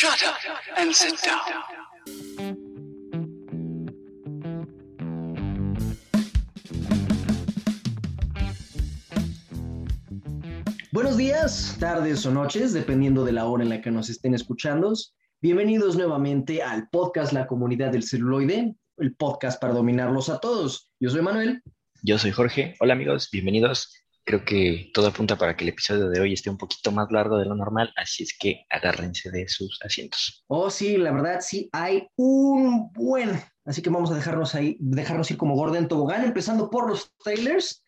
Shut up and sit down. Buenos días, tardes o noches, dependiendo de la hora en la que nos estén escuchando. Bienvenidos nuevamente al podcast La Comunidad del Celuloide, el podcast para dominarlos a todos. Yo soy Manuel. Yo soy Jorge. Hola amigos, bienvenidos. Creo que todo apunta para que el episodio de hoy esté un poquito más largo de lo normal, así es que agárrense de sus asientos. Oh, sí, la verdad, sí, hay un buen. Así que vamos a dejarnos ahí, dejarnos ir como Gordon Tobogán, empezando por los trailers.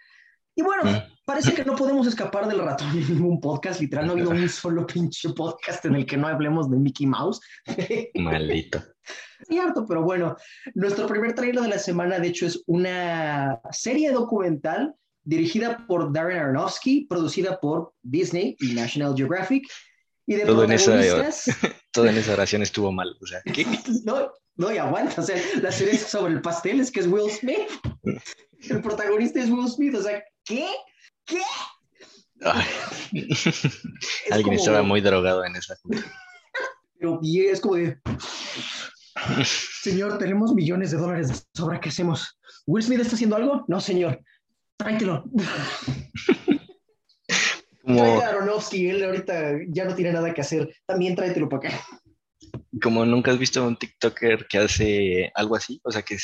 Y bueno, Mm. parece que no podemos escapar del ratón en ningún podcast. Literal, no ha habido un solo pinche podcast en el que no hablemos de Mickey Mouse. Maldito. Cierto, pero bueno, nuestro primer trailer de la semana, de hecho, es una serie documental dirigida por Darren Aronofsky, producida por Disney y National Geographic. Y de Todo en esa- Todo en esa oración estuvo mal. O sea, ¿qué? no, no, y aguanta, o sea, la serie es sobre el pastel, es que es Will Smith. El protagonista es Will Smith, o sea, ¿qué? ¿Qué? Es alguien como estaba muy drogado en esa. Pero es como de, señor, tenemos millones de dólares de sobra, ¿qué hacemos? ¿Will Smith está haciendo algo? No, señor, tráetelo. Como, Tráete a Aronofsky, él ahorita ya no tiene nada que hacer. También tráetelo para acá. como nunca has visto un TikToker que hace algo así, o sea, que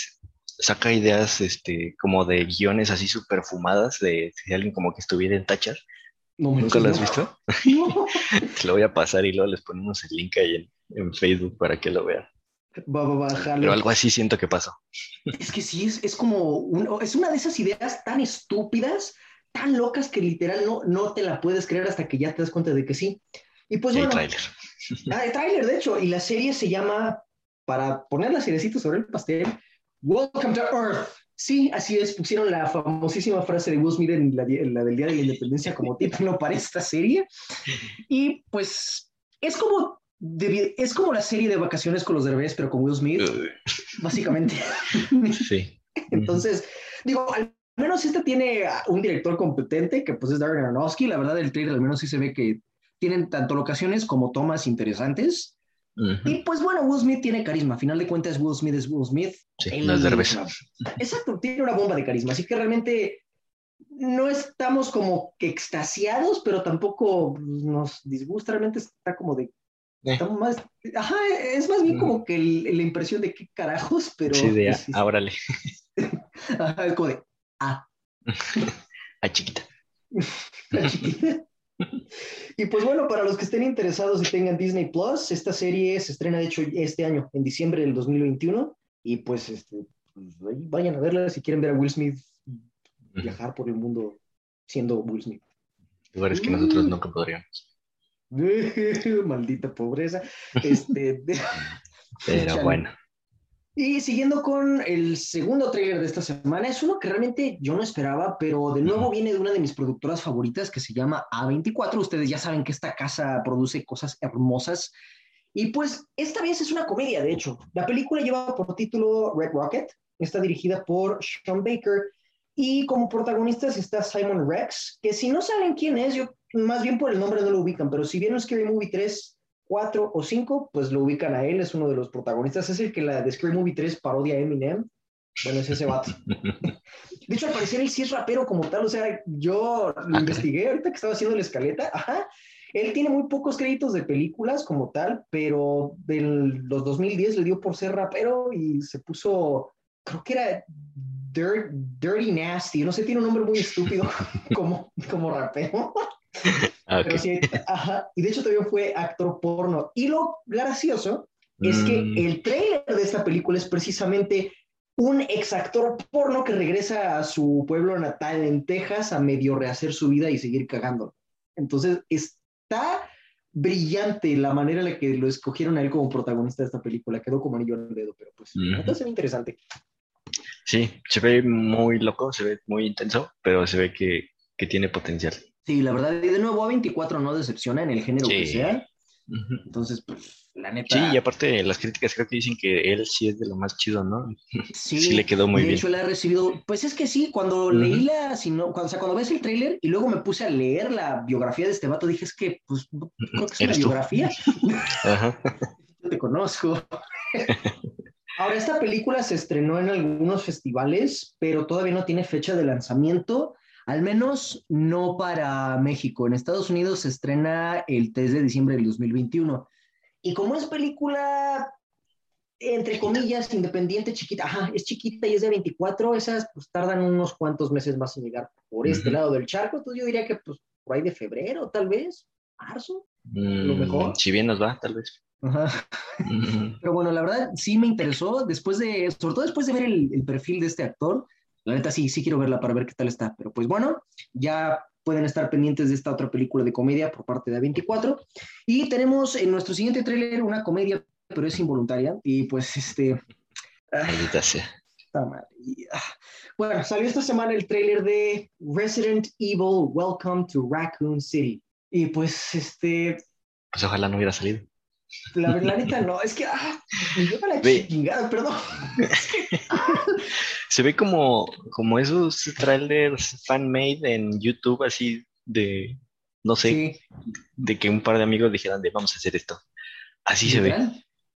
saca ideas este, como de guiones así súper fumadas, de si alguien como que estuviera en tachas. No, me ¿Nunca lo has visto? No. Te lo voy a pasar y luego les ponemos el link ahí en, en Facebook para que lo vean. Va, va, va, jalo. Pero algo así siento que pasó. Es que sí, es, es como, un- es una de esas ideas tan estúpidas, tan locas que literal no, no te la puedes creer hasta que ya te das cuenta de que sí. Y pues Y bueno, tráiler. ah, el tráiler de hecho, y la serie se llama, para poner la cerecita sobre el pastel, Welcome to Earth. Sí, así es, pusieron la famosísima frase de Will Smith en la, en la del Día de la Independencia como título para esta serie. Y pues es como, de- es como la serie de vacaciones con los derbés, pero con Will Smith, básicamente. Sí. Entonces, digo, al menos este tiene un director competente, que pues es Darren Aronofsky. La verdad, el trailer al menos sí se ve que tienen tanto locaciones como tomas interesantes. Ujú. Y pues bueno, Will Smith tiene carisma. A final de cuentas, Will Smith es Will Smith. Sí, no es Derbez. Exacto, tiene una bomba de carisma. Así que realmente no estamos como que extasiados, pero tampoco nos disgusta. Realmente está como de... Estamos más, ajá, es más bien Mm. como que el- la impresión de qué carajos, pero... Sí, de sí, ah, órale. ajá, es como de, ah, Ah, chiquita. la chiquita. Y pues bueno, para los que estén interesados y tengan Disney Plus, esta serie se estrena de hecho este año, en diciembre del 2021. Y pues, este, pues, vayan a verla si quieren ver a Will Smith viajar por el mundo siendo Will Smith. Lugares que nosotros nunca podríamos. Maldita pobreza. Este, Pero Chale. bueno. Y siguiendo con el segundo trailer de esta semana, es uno que realmente yo no esperaba, pero de nuevo viene de una de mis productoras favoritas que se llama A24. Ustedes ya saben que esta casa produce cosas hermosas. Y pues esta vez es una comedia, de hecho. La película lleva por título Red Rocket, está dirigida por Sean Baker y como protagonistas está Simon Rex, que si no saben quién es, yo más bien por el nombre no lo ubican, pero si vieron Scary Movie 3, 4 o 5, pues lo ubican a él, es uno de los protagonistas, es el que la de Scary Movie 3 parodia a Eminem. Bueno, es ese vato. De hecho, al parecer él sí es rapero como tal, o sea, yo lo investigué ahorita que estaba haciendo la escaleta, ajá. Él tiene muy pocos créditos de películas como tal, pero de los 2010 le dio por ser rapero y se puso, creo que era Dirt- Dirty Nasty, no sé, tiene un nombre muy estúpido como, como rapero. Ah, Pero ok. sí, ajá, y de hecho también fue actor porno. Y lo gracioso es que Mm, el trailer de esta película es precisamente un exactor porno que regresa a su pueblo natal en Texas a medio rehacer su vida y seguir cagando. Entonces está brillante la manera en la que lo escogieron a él como protagonista de esta película. Quedó como anillo al dedo, pero pues se ve interesante. Sí, se ve muy loco, se ve muy intenso, pero se ve que, que tiene potencial. Sí, la verdad, y de nuevo A24 no decepciona en el género que sea. Entonces, pues, la neta. Sí, y aparte las críticas creo que dicen que él sí es de lo más chido, ¿no? Sí, Sí, le quedó muy de bien. hecho, la he recibido. Pues es que sí, cuando leí la. sino- cuando, o sea, cuando ves el tráiler y luego me puse a leer la biografía de este vato, dije, es que, pues, no- creo que es una biografía. Ajá. Yo te conozco. Ahora, esta película se estrenó en algunos festivales, pero todavía no tiene fecha de lanzamiento, al menos no para México. En Estados Unidos se estrena el 3 de diciembre del 2021. Y como es película, entre comillas, independiente, chiquita, ajá, es chiquita y es de 24, esas pues tardan unos cuantos meses más en llegar por este lado del charco. Entonces yo diría que pues por ahí de febrero, tal vez, marzo. Mm, mejor. Si bien nos va, tal vez. Ajá. Mm, Pero bueno, la verdad sí me interesó, después de, sobre todo después de ver el, el perfil de este actor, la neta sí, sí quiero verla para ver qué tal está. Pero pues bueno, ya pueden estar pendientes de esta otra película de comedia por parte de A24. Y tenemos en nuestro siguiente tráiler una comedia, pero es involuntaria. Y pues este... ah, Maldita sea. Ah, Bueno, salió esta semana el tráiler de Resident Evil Welcome to Raccoon City. Y pues, este, Pues ojalá no hubiera salido. La, la neta no, es que, ah, me lleva la Ve. chingada, perdón. Se ve como, como esos trailers fan-made en YouTube, así de, no sé, Sí, de que un par de amigos dijeran de vamos a hacer esto. Así se ve,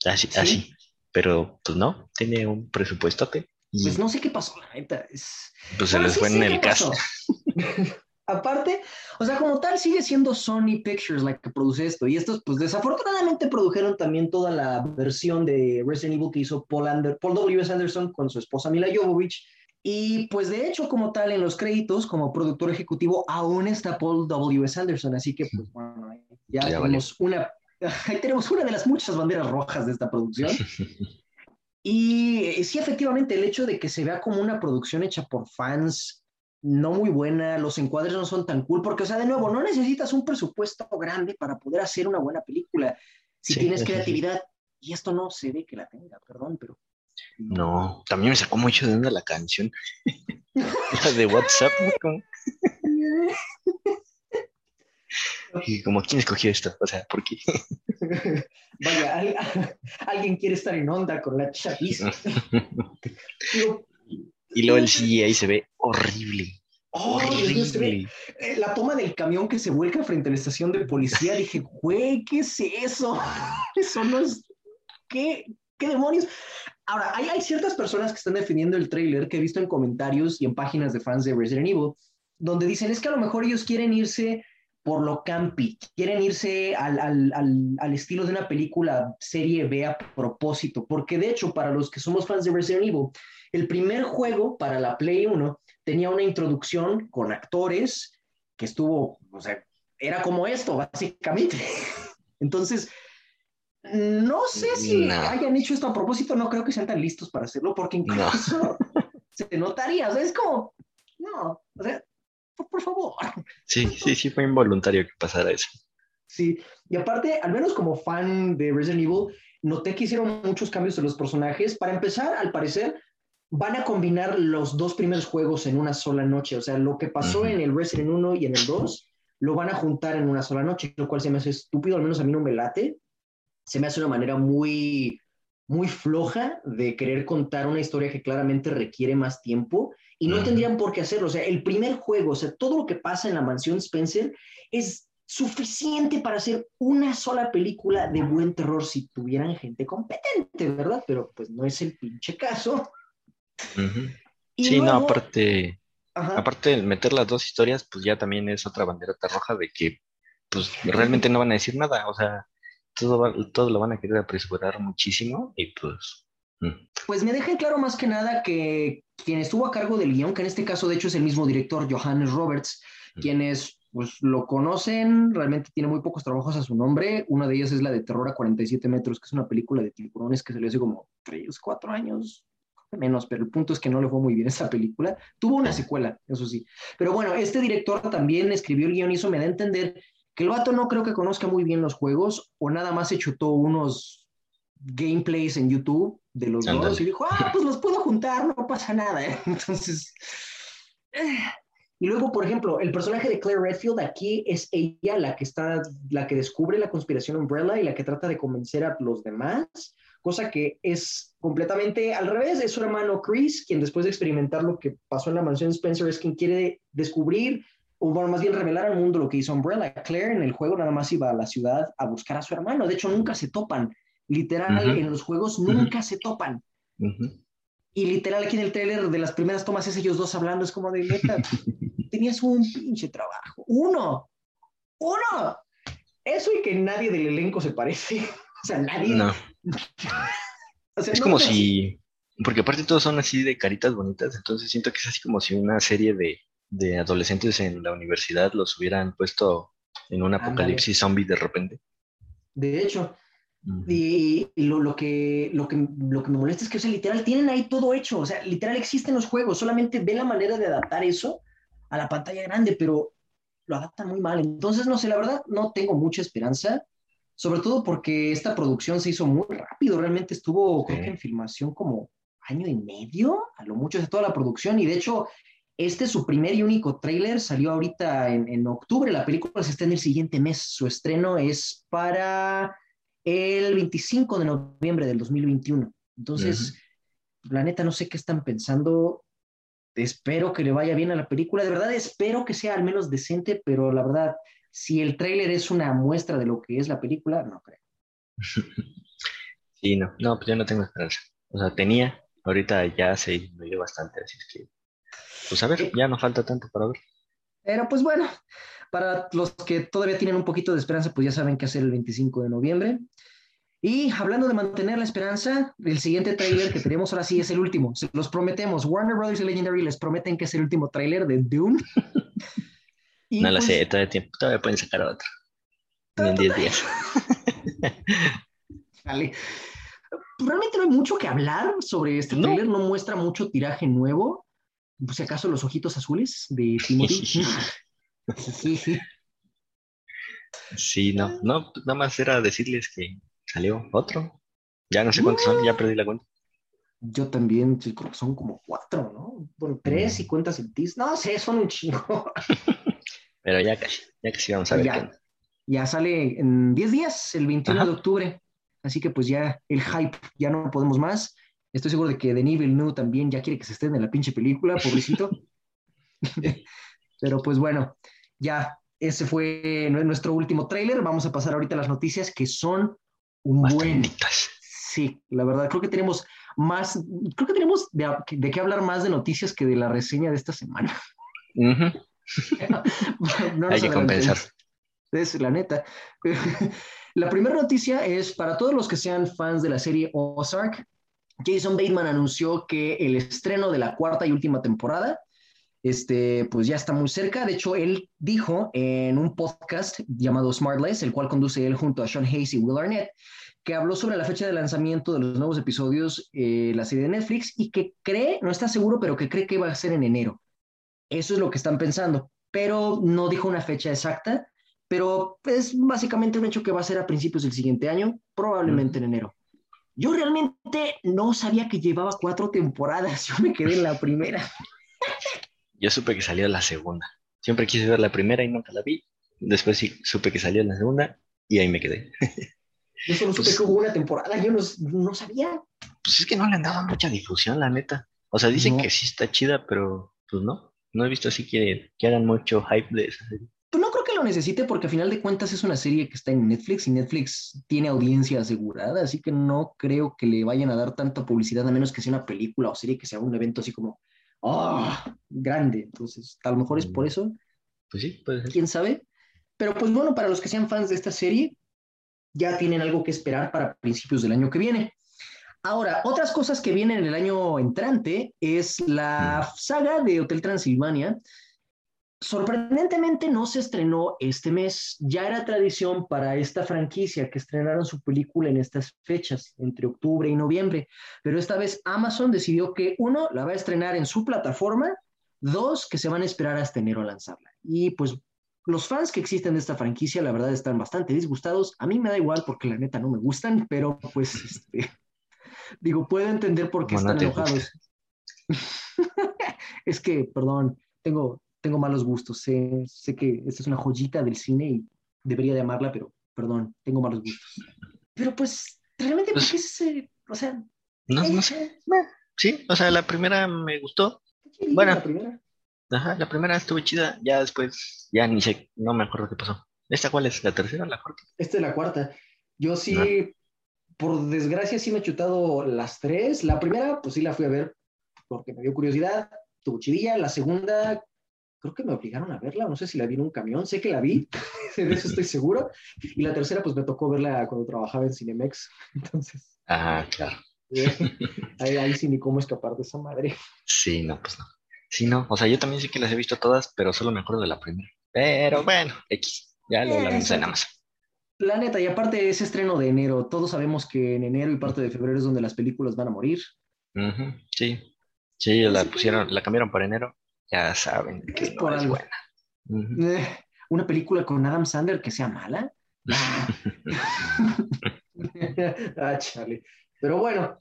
así, Sí. así. Pero pues no, tiene un presupuestote y Pues no sé qué pasó, la neta. Es... pues se les sí fue en el caso. Aparte, o sea, como tal, sigue siendo Sony Pictures la que produce esto. Y estos, pues desafortunadamente produjeron también toda la versión de Resident Evil que hizo Paul, Ander Paul W.S. Anderson con su esposa Mila Jovovich. Y pues de hecho, como tal, en los créditos, como productor ejecutivo, aún está Paul W.S. Anderson. Así que, pues bueno, ya, Ya tenemos una, ahí tenemos una de las muchas banderas rojas de esta producción. Y eh, sí, efectivamente, el hecho de que se vea como una producción hecha por fans, no muy buena, los encuadres no son tan cool, porque, o sea, de nuevo, no necesitas un presupuesto grande para poder hacer una buena película si Sí, tienes sí. creatividad. Y esto no se ve que la tenga, perdón, pero... No, también me sacó mucho de onda la canción. La de WhatsApp, y como, ¿quién escogió esto? O sea, ¿por qué? Vaya, al- alguien quiere estar en onda con la chapiza. Digo, Y luego el CGI se ve horrible. oh, horrible. Eh, la toma del camión que se vuelca frente a la estación de policía, dije, güey, ¿qué es eso? Eso no es... ¿Qué, qué demonios? Ahora, hay, hay ciertas personas que están defendiendo el tráiler que he visto en comentarios y en páginas de fans de Resident Evil, donde dicen, es que a lo mejor ellos quieren irse por lo campi, quieren irse al, al, al, al estilo de una película serie B a propósito, porque de hecho, para los que somos fans de Resident Evil, el primer juego para la Play 1 tenía una introducción con actores que estuvo, o sea, era como esto, básicamente. Entonces, no sé si No. hayan hecho esto a propósito, no creo que sean tan listos para hacerlo, porque incluso se notaría, o sea, es como, no, o sea, por, por favor. Sí, sí, sí, fue involuntario que pasara eso. Sí, y aparte, al menos como fan de Resident Evil, noté que hicieron muchos cambios de los personajes. Para empezar, al parecer, van a combinar los dos primeros juegos en una sola noche. O sea, lo que pasó Ujú. en el Resident 1 y en el 2, lo van a juntar en una sola noche, lo cual se me hace estúpido, al menos a mí no me late. Se me hace una manera muy, muy floja de querer contar una historia que claramente requiere más tiempo y no tendrían por qué hacerlo. O sea, el primer juego, o sea, todo lo que pasa en la mansión Spencer es suficiente para hacer una sola película de buen terror si tuvieran gente competente, ¿verdad? Pero pues no es el pinche caso. Y Sí, no, luego- aparte, Ajá. aparte de meter las dos historias, pues ya también es otra banderota roja de que pues realmente no van a decir nada, o sea, todo, va- todo lo van a querer apresurar muchísimo y pues Pues me deja en claro más que nada que quien estuvo a cargo del guion, que en este caso de hecho es el mismo director, Johannes Roberts, Mm. quienes pues lo conocen, realmente tiene muy pocos trabajos a su nombre. Una de ellas es la de Terror a 47 metros, que es una película de tiburones que salió hace como 3, 4 años, menos, pero el punto es que no le fue muy bien esa película. Tuvo una secuela, eso sí. Pero bueno, este director también escribió el guion y eso me da a entender que el vato no creo que conozca muy bien los juegos o nada más se chutó unos gameplays en YouTube de los dos y dijo, ah, pues los puedo juntar, no pasa nada. Entonces, eh, Y luego, por ejemplo, el personaje de Claire Redfield aquí es ella la que está, la que descubre la conspiración Umbrella y la que trata de convencer a los demás, cosa que es completamente al revés. Es su hermano Chris, quien después de experimentar lo que pasó en la mansión Spencer es quien quiere descubrir o bueno, más bien revelar al mundo lo que hizo Umbrella. Claire en el juego nada más iba a la ciudad a buscar a su hermano. De hecho, nunca se topan. Literal, en los juegos nunca se topan. Y literal, aquí en el trailer de las primeras tomas es ellos dos hablando, es como de neta, tenías un pinche trabajo. Uno, uno. Eso y que nadie del elenco se parece. O sea, nadie. No. es como si, porque aparte todos son así de caritas bonitas, entonces siento que es así como si una serie de, de adolescentes en la universidad los hubieran puesto en un apocalipsis zombie de repente. De hecho, y, lo, que, lo, que, lo que me molesta es que, o sea, literal, tienen ahí todo hecho. O sea, literal existen los juegos. Solamente ve la manera de adaptar eso a la pantalla grande, pero lo adaptan muy mal. Entonces, no sé, la verdad, no tengo mucha esperanza. Sobre todo porque esta producción se hizo muy rápido. Realmente estuvo, creo que en filmación como año y medio, a lo mucho de toda la producción. Y de hecho, este es su primer y único tráiler. Salió ahorita en, en octubre. La película se está en el siguiente mes. Su estreno es para el 25 de noviembre del 2021. Entonces, la neta, no sé qué están pensando. Espero que le vaya bien a la película. De verdad, espero que sea al menos decente, pero la verdad, si el tráiler es una muestra de lo que es la película, no creo. Sí, no, no, pues yo no tengo esperanza. O sea, tenía, ahorita ya se me dio bastante, así es que, pues a ver, ya no falta tanto para ver. Pero pues bueno, para los que todavía tienen un poquito de esperanza, pues ya saben qué hacer el 25 de noviembre. Y hablando de mantener la esperanza, el siguiente tráiler que tenemos ahora sí es el último. Se los prometemos. Warner Brothers y Legendary les prometen que es el último tráiler de Dune. no lo sé, pues todavía, tiempo, todavía pueden sacar otro. En 10 días. Vale. Realmente no hay mucho que hablar sobre este tráiler, no. muestra mucho tiraje nuevo. Pues si acaso los ojitos azules de Timothy. Sí, no, no, nada más era decirles que salió otro. Ya no sé cuántos son, ya perdí la cuenta. Yo también, creo que son como cuatro, ¿no? Bueno, tres y cuentas el TIS. No sé, son un chingo. Pero ya casi, ya casi vamos a ver. Ya, ya sale en 10 días, el 21 de octubre. Así que pues ya el hype, ya no podemos más. Estoy seguro de que Denis Villeneuve también ya quiere que se estén en la pinche película, pobrecito. Pero pues bueno, ya ese fue nuestro último tráiler. Vamos a pasar ahorita a las noticias que son un buen. Sí, la verdad, creo que tenemos más, creo que tenemos de, qué hablar más de noticias que de la reseña de esta semana. Hay que compensar. Es la neta. la primera noticia es para todos los que sean fans de la serie Ozark. Jason Bateman anunció que el estreno de la cuarta y última temporada este, pues ya está muy cerca. De hecho, él dijo en un podcast llamado Smartless, el cual conduce él junto a Sean Hayes y Will Arnett, que habló sobre la fecha de lanzamiento de los nuevos episodios, eh, la serie de Netflix, y que cree, no está seguro, pero que cree que va a ser en enero. Eso es lo que están pensando, pero no dijo una fecha exacta, pero es básicamente un hecho que va a ser a principios del siguiente año, probablemente en enero. Yo realmente no sabía que llevaba cuatro temporadas, yo me quedé en la primera. Yo supe que salió la segunda. Siempre quise ver la primera y nunca la vi. Después sí supe que salió la segunda y ahí me quedé. Yo solo supe pues que hubo una temporada, yo no, sabía. Pues es que no le han dado mucha difusión, la neta. O sea, dicen que sí está chida, pero pues no. No he visto así que, que hagan mucho hype de esa serie. Pues no creo que lo necesite porque a final de cuentas es una serie que está en Netflix y Netflix tiene audiencia asegurada, así que no creo que le vayan a dar tanta publicidad a menos que sea una película o serie que sea un evento así como oh, grande. Entonces, a lo mejor es por mm. eso. Pues sí, puede ser. ¿Quién sabe? Pero pues bueno, para los que sean fans de esta serie, ya tienen algo que esperar para principios del año que viene. Ahora, otras cosas que vienen en el año entrante es la mm. saga de Hotel Transilvania, Sorprendentemente no se estrenó este mes. Ya era tradición para esta franquicia que estrenaran su película en estas fechas, entre octubre y noviembre. Pero esta vez Amazon decidió que, uno, la va a estrenar en su plataforma, dos, que se van a esperar hasta enero a lanzarla. Y pues los fans que existen de esta franquicia, la verdad, están bastante disgustados. A mí me da igual porque la neta no me gustan, pero pues, este, digo, puedo entender por qué están enojados. es que, perdón, tengo, tengo malos gustos. Sé, sé que esta es una joyita del cine y debería de amarla, pero perdón, tengo malos gustos. Pero pues, realmente, ¿por Pues- qué es ese? O sea, No, no eh, sé. Sí, o sea, la primera me gustó. Bueno. la primera. Ajá, la primera estuvo chida. Ya después, ya ni sé, no me acuerdo qué pasó. ¿Esta cuál es? ¿La tercera o la cuarta? Esta es la cuarta. Yo sí, No. por desgracia, sí me he chutado las tres. La primera, pues sí la fui a ver porque me dio curiosidad, tuvo chidilla. La segunda, creo que me obligaron a verla, no sé si la vi en un camión, sé que la vi, de eso estoy seguro. Y la tercera, pues me tocó verla cuando trabajaba en Cinemex. Entonces, Ajá, claro. ahí, ahí sí ni cómo escapar de esa madre. Sí, no, pues no. Sí, no. O sea, yo también sí que las he visto todas, pero solo me acuerdo de la primera. Pero bueno, X. Ya lo hablamos en Amazon. Planeta, y aparte ese estreno de enero, todos sabemos que en enero y parte de febrero es donde las películas van a morir. Ujú, Sí. Sí, la pusieron, la cambiaron para enero. Ya saben que Es no por es algo. buena. Ujú. Eh, una película con Adam Sandler que sea mala. Ah. ah, chale. Pero bueno,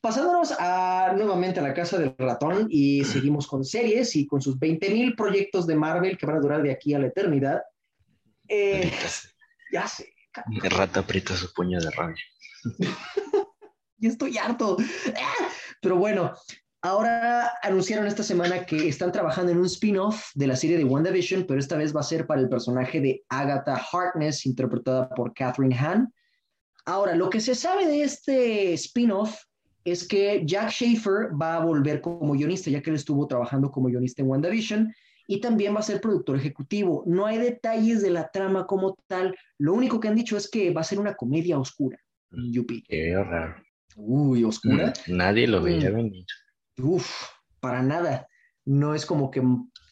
pasándonos a, nuevamente a la casa del ratón y seguimos con series y con sus 20.000 proyectos de Marvel que van a durar de aquí a la eternidad. Eh, ya sé, El rato aprieta su puño de rabia. ya estoy harto. Ah, Pero bueno, ahora anunciaron esta semana que están trabajando en un spin-off de la serie de WandaVision, pero esta vez va a ser para el personaje de Agatha Harkness, interpretada por Catherine Hahn. Ahora, lo que se sabe de este spin-off es que Jack Schaefer va a volver como guionista, ya que él estuvo trabajando como guionista en WandaVision, y también va a ser productor ejecutivo. No hay detalles de la trama como tal. Lo único que han dicho es que va a ser una comedia oscura. Yupi. Qué raro. Uy, oscura. Mm, Nadie lo veía Mm. Venir. Uf, para nada. No es como que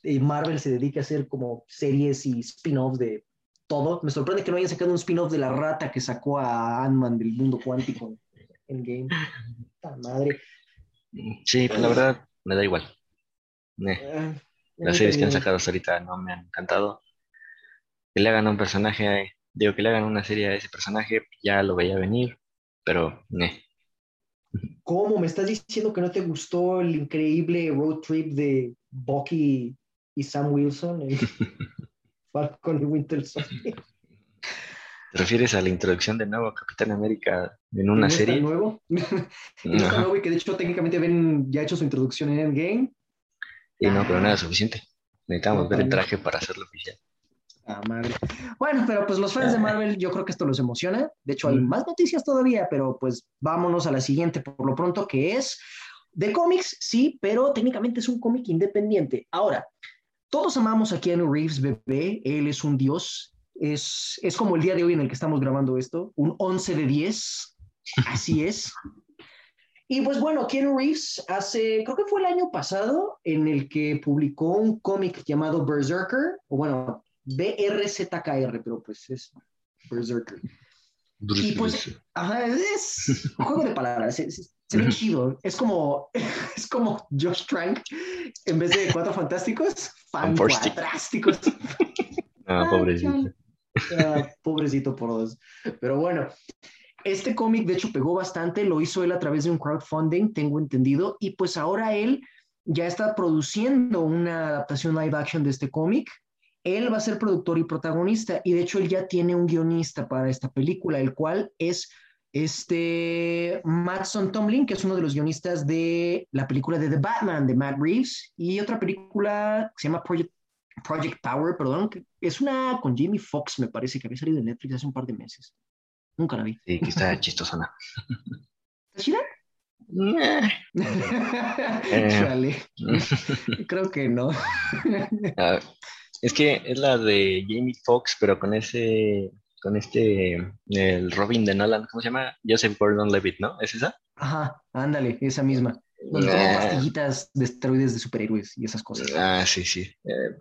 eh, Marvel se dedique a hacer como series y spin-offs de todo. Me sorprende que no hayan sacado un spin-off de la rata que sacó a Ant-Man del mundo cuántico en Game. Madre. Sí, pues la verdad, me da igual. Eh, Ah, Las series que han sacado hasta ahorita no me han encantado. Que le hagan un personaje, digo, que le hagan una serie a ese personaje, ya lo veía venir, pero eh. ¿Cómo me estás diciendo que no te gustó el increíble road trip de Bucky y Sam Wilson en Falcon y Winter Soldier? ¿Te refieres a la introducción de nuevo Capitán América en una ¿No está serie? nuevo? Y nuevo y que de hecho técnicamente ven ya hecho su introducción en Endgame. Sí, no, pero nada suficiente. Necesitamos ver el traje para hacerlo oficial. Ah, madre. Bueno, pero pues los fans de Marvel, yo creo que esto los emociona. De hecho, hay más noticias todavía, pero pues vámonos a la siguiente por lo pronto, que es de cómics, sí, pero técnicamente es un cómic independiente. Ahora, todos amamos a Keanu Reeves, bebé. Él es un dios. Es, es como el día de hoy en el que estamos grabando esto, un 11 de 10. Así es. Y pues bueno, Keanu Reeves hace, creo que fue el año pasado, en el que publicó un cómic llamado Berserker, o bueno, B-R-Z-K-R, pero pues es Berserker. Y pues, ajá, es un juego de palabras, se, se- se ve chido. Es como, es como Josh Trank, en vez de Cuatro Fantásticos, Fantastic. Fantásticos. Ah, pobrecito. Ah, pobrecito por dos. Pero bueno, este cómic de hecho pegó bastante, lo hizo él a través de un crowdfunding, tengo entendido, y pues ahora él ya está produciendo una adaptación live action de este cómic. Él va a ser productor y protagonista, y de hecho él ya tiene un guionista para esta película, el cual es este Mattson Tomlin, que es uno de los guionistas de la película de The Batman de Matt Reeves, y otra película que se llama Project Project Power, perdón, que es una con Jamie Foxx, me parece, que había salido en Netflix hace un par de meses. Nunca la vi. Sí, que está chistosona. ¿Está chida? Eh, Chale, creo que no. Es que es la de Jamie Foxx, pero con ese, con este, el Robin de Nolan, ¿cómo se llama? Joseph Gordon-Levitt, ¿no? ¿Es esa? Ajá, ándale, esa misma. Donde toma Ah. pastillitas de esteroides de superhéroes y esas cosas. Ah, sí, sí. Eh,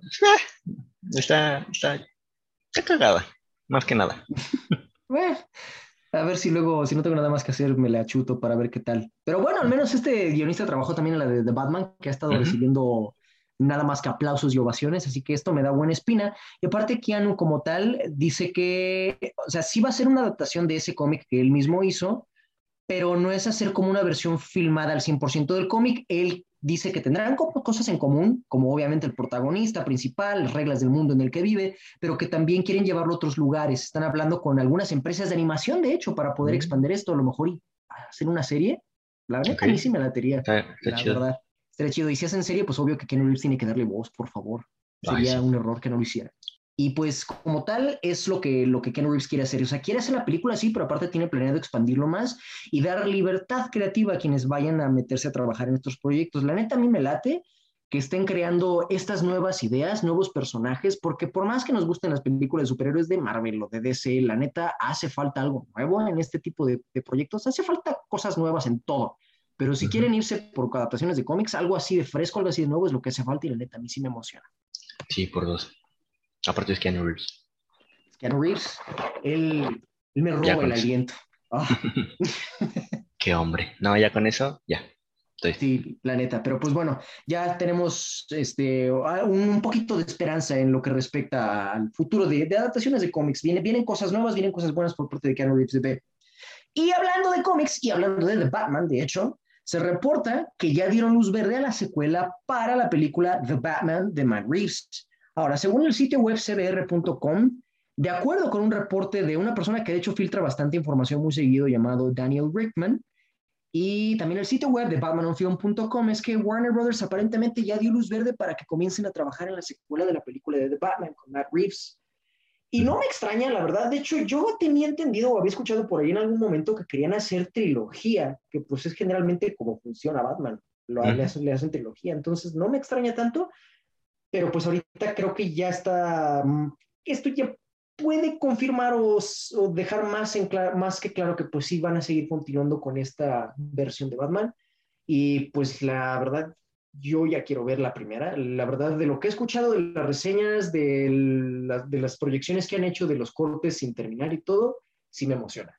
está, está, está cagada, más que nada. Bueno, a ver si luego, si no tengo nada más que hacer, me la chuto para ver qué tal. Pero bueno, al menos este guionista trabajó también en la de The Batman, que ha estado Ujú. recibiendo nada más que aplausos y ovaciones, así que esto me da buena espina. Y aparte, Keanu como tal dice que, o sea, sí va a ser una adaptación de ese cómic que él mismo hizo, pero no es hacer como una versión filmada al 100% del cómic. Él dice que tendrán cosas en común, como obviamente el protagonista principal, las reglas del mundo en el que vive, pero que también quieren llevarlo a otros lugares. Están hablando con algunas empresas de animación, de hecho, para poder mm. expandir esto, a lo mejor y hacer una serie. La verdad, okay. a mí sí me la tería, la chido. verdad. Estaría chido. Y si hacen serie, pues obvio que Ken Reeves tiene que darle voz, por favor. Sería un error que no lo hiciera. Y pues como tal es lo que, lo que Ken Reeves quiere hacer. O sea, quiere hacer la película así, pero aparte tiene planeado expandirlo más y dar libertad creativa a quienes vayan a meterse a trabajar en estos proyectos. La neta a mí me late que estén creando estas nuevas ideas, nuevos personajes, porque por más que nos gusten las películas de superhéroes de Marvel o de DC, la neta hace falta algo nuevo en este tipo de, proyectos, hace falta cosas nuevas en todo. Pero si quieren irse por adaptaciones de cómics, algo así de fresco, algo así de nuevo es lo que hace falta y la neta a mí sí me emociona. Sí, por dos. Aparte es Keanu Reeves. Keanu Reeves, él, me roba el aliento. Ah. Qué hombre. No, ya con eso, ya. Sí, la neta. Pero pues bueno, ya tenemos este, un, poquito de esperanza en lo que respecta al futuro de, adaptaciones de cómics. vienen cosas nuevas, vienen cosas buenas por parte de Keanu Reeves de Y hablando de cómics y hablando de The Batman, de hecho, se reporta que ya dieron luz verde a la secuela para la película The Batman de Matt Reeves. Ahora, según el sitio web cbr.com, de acuerdo con un reporte de una persona que de hecho filtra bastante información muy seguido llamado Daniel Rickman, y también el sitio web de batmanonfilm.com es que Warner Brothers aparentemente ya dio luz verde para que comiencen a trabajar en la secuela de la película de The Batman con Matt Reeves. Y no me extraña, la verdad. De hecho, yo tenía entendido o había escuchado por ahí en algún momento que querían hacer trilogía, que pues es generalmente como funciona Batman. Lo, le, hacen, le hacen trilogía. Entonces, no me extraña tanto pero pues ahorita creo que ya está, mm, esto ya puede confirmar o, dejar más, en más que claro que pues sí van a seguir continuando con esta versión de Batman. Y pues la verdad, yo ya quiero ver la primera. La verdad, de lo que he escuchado de las reseñas, de, de las proyecciones que han hecho, de los cortes sin terminar y todo, sí me emociona.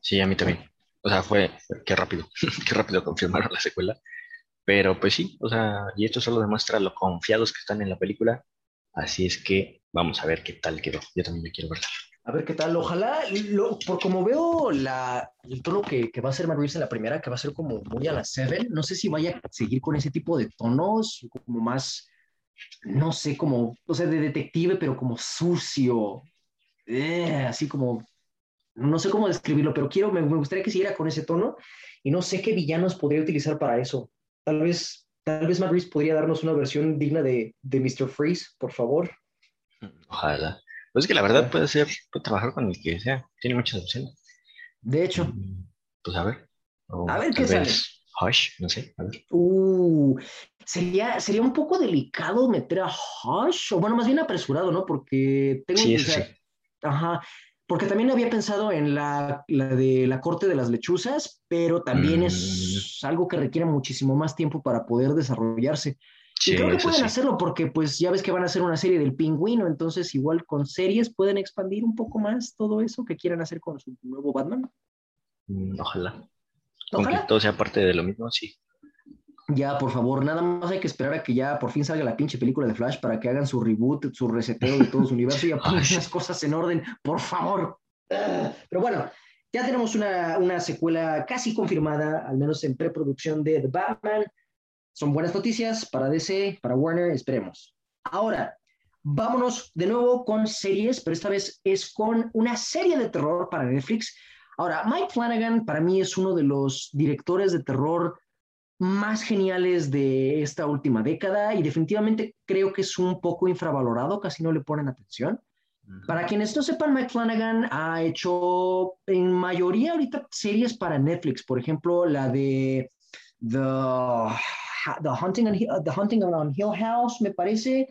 Sí, a mí también. O sea, fue, qué rápido, qué rápido confirmaron la secuela. Pero pues sí, o sea, y esto solo demuestra lo confiados que están en la película. Así es que vamos a ver qué tal quedó. Yo también me quiero verla. A ver qué tal. Ojalá, por como veo la, el tono que, que va a ser Matt en la primera, que va a ser como muy a la Seven, no sé si vaya a seguir con ese tipo de tonos, como más, no sé, como, o sea, de detective, pero como sucio. Eh, así como, no sé cómo describirlo, pero quiero, me, me gustaría que siguiera con ese tono y no sé qué villanos podría utilizar para eso. Tal vez, tal vez Matt podría darnos una versión digna de, de Mr. Freeze, por favor. Ojalá. Pues es que la verdad puede ser, puede trabajar con el que sea. Tiene muchas opciones. De hecho. Mm, pues a ver. a ver qué sale. Hush, no sé. A ver. Uh, sería, sería un poco delicado meter a Hush, o bueno, más bien apresurado, ¿no? Porque tengo sí, eso sí. Ajá. Porque también había pensado en la, de la corte de las lechuzas, pero también es mm. algo que requiere muchísimo más tiempo para poder desarrollarse. Y creo que pueden hacerlo porque pues ya ves que van a hacer una serie del pingüino, entonces igual con series pueden expandir un poco más todo eso que quieran hacer con su nuevo Batman. Mm, ojalá. Ojalá. Aunque todo sea parte de lo mismo, sí. Ya, por favor, nada más hay que esperar a que ya por fin salga la pinche película de Flash para que hagan su reboot, su reseteo de todo su universo y ya pongan las cosas en orden, por favor. pero bueno, ya tenemos una, una, secuela casi confirmada, al menos en preproducción de The Batman. Son buenas noticias para DC, para Warner, esperemos. Ahora, vámonos de nuevo con series, pero esta vez es con una serie de terror para Netflix. Ahora, Mike Flanagan para mí es uno de los directores de terror más geniales de esta última década y definitivamente creo que es un poco infravalorado, casi no le ponen atención. Para quienes no sepan, Mike Flanagan ha hecho en mayoría ahorita series para Netflix, por ejemplo, la de The, The, Hunting, on, The Hunting on Hill House, me parece.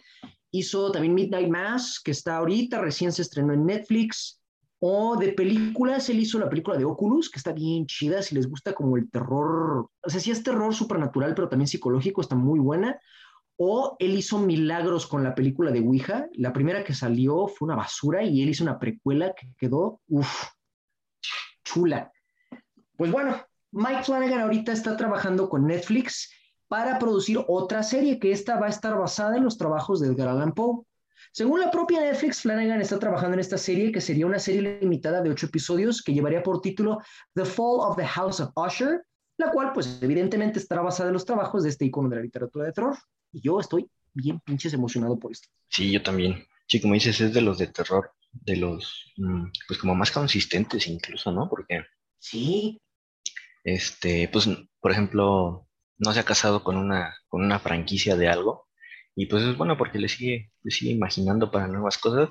Hizo también Midnight Mass, que está ahorita, recién se estrenó en Netflix. O de películas, él hizo la película de Oculus, que está bien chida, si les gusta como el terror, o sea, sí es terror supernatural, pero también psicológico, está muy buena. O él hizo Milagros con la película de Ouija, la primera que salió fue una basura y él hizo una precuela que quedó, uff, chula. Pues bueno, Mike Flanagan ahorita está trabajando con Netflix para producir otra serie que esta va a estar basada en los trabajos de Edgar Allan Poe. Según la propia Netflix, Flanagan está trabajando en esta serie, que sería una serie limitada de ocho episodios que llevaría por título The Fall of the House of Usher, la cual pues evidentemente estará basada en los trabajos de este icono de la literatura de terror. Y yo estoy bien pinches emocionado por esto. Sí, yo también. Sí, como dices, es de los de terror, de los, mm, pues como más consistentes incluso, ¿no? Porque... Sí. Este, pues, por ejemplo, no se ha casado con una, con una franquicia de algo. Y pues es bueno porque le sigue, le sigue imaginando para nuevas cosas.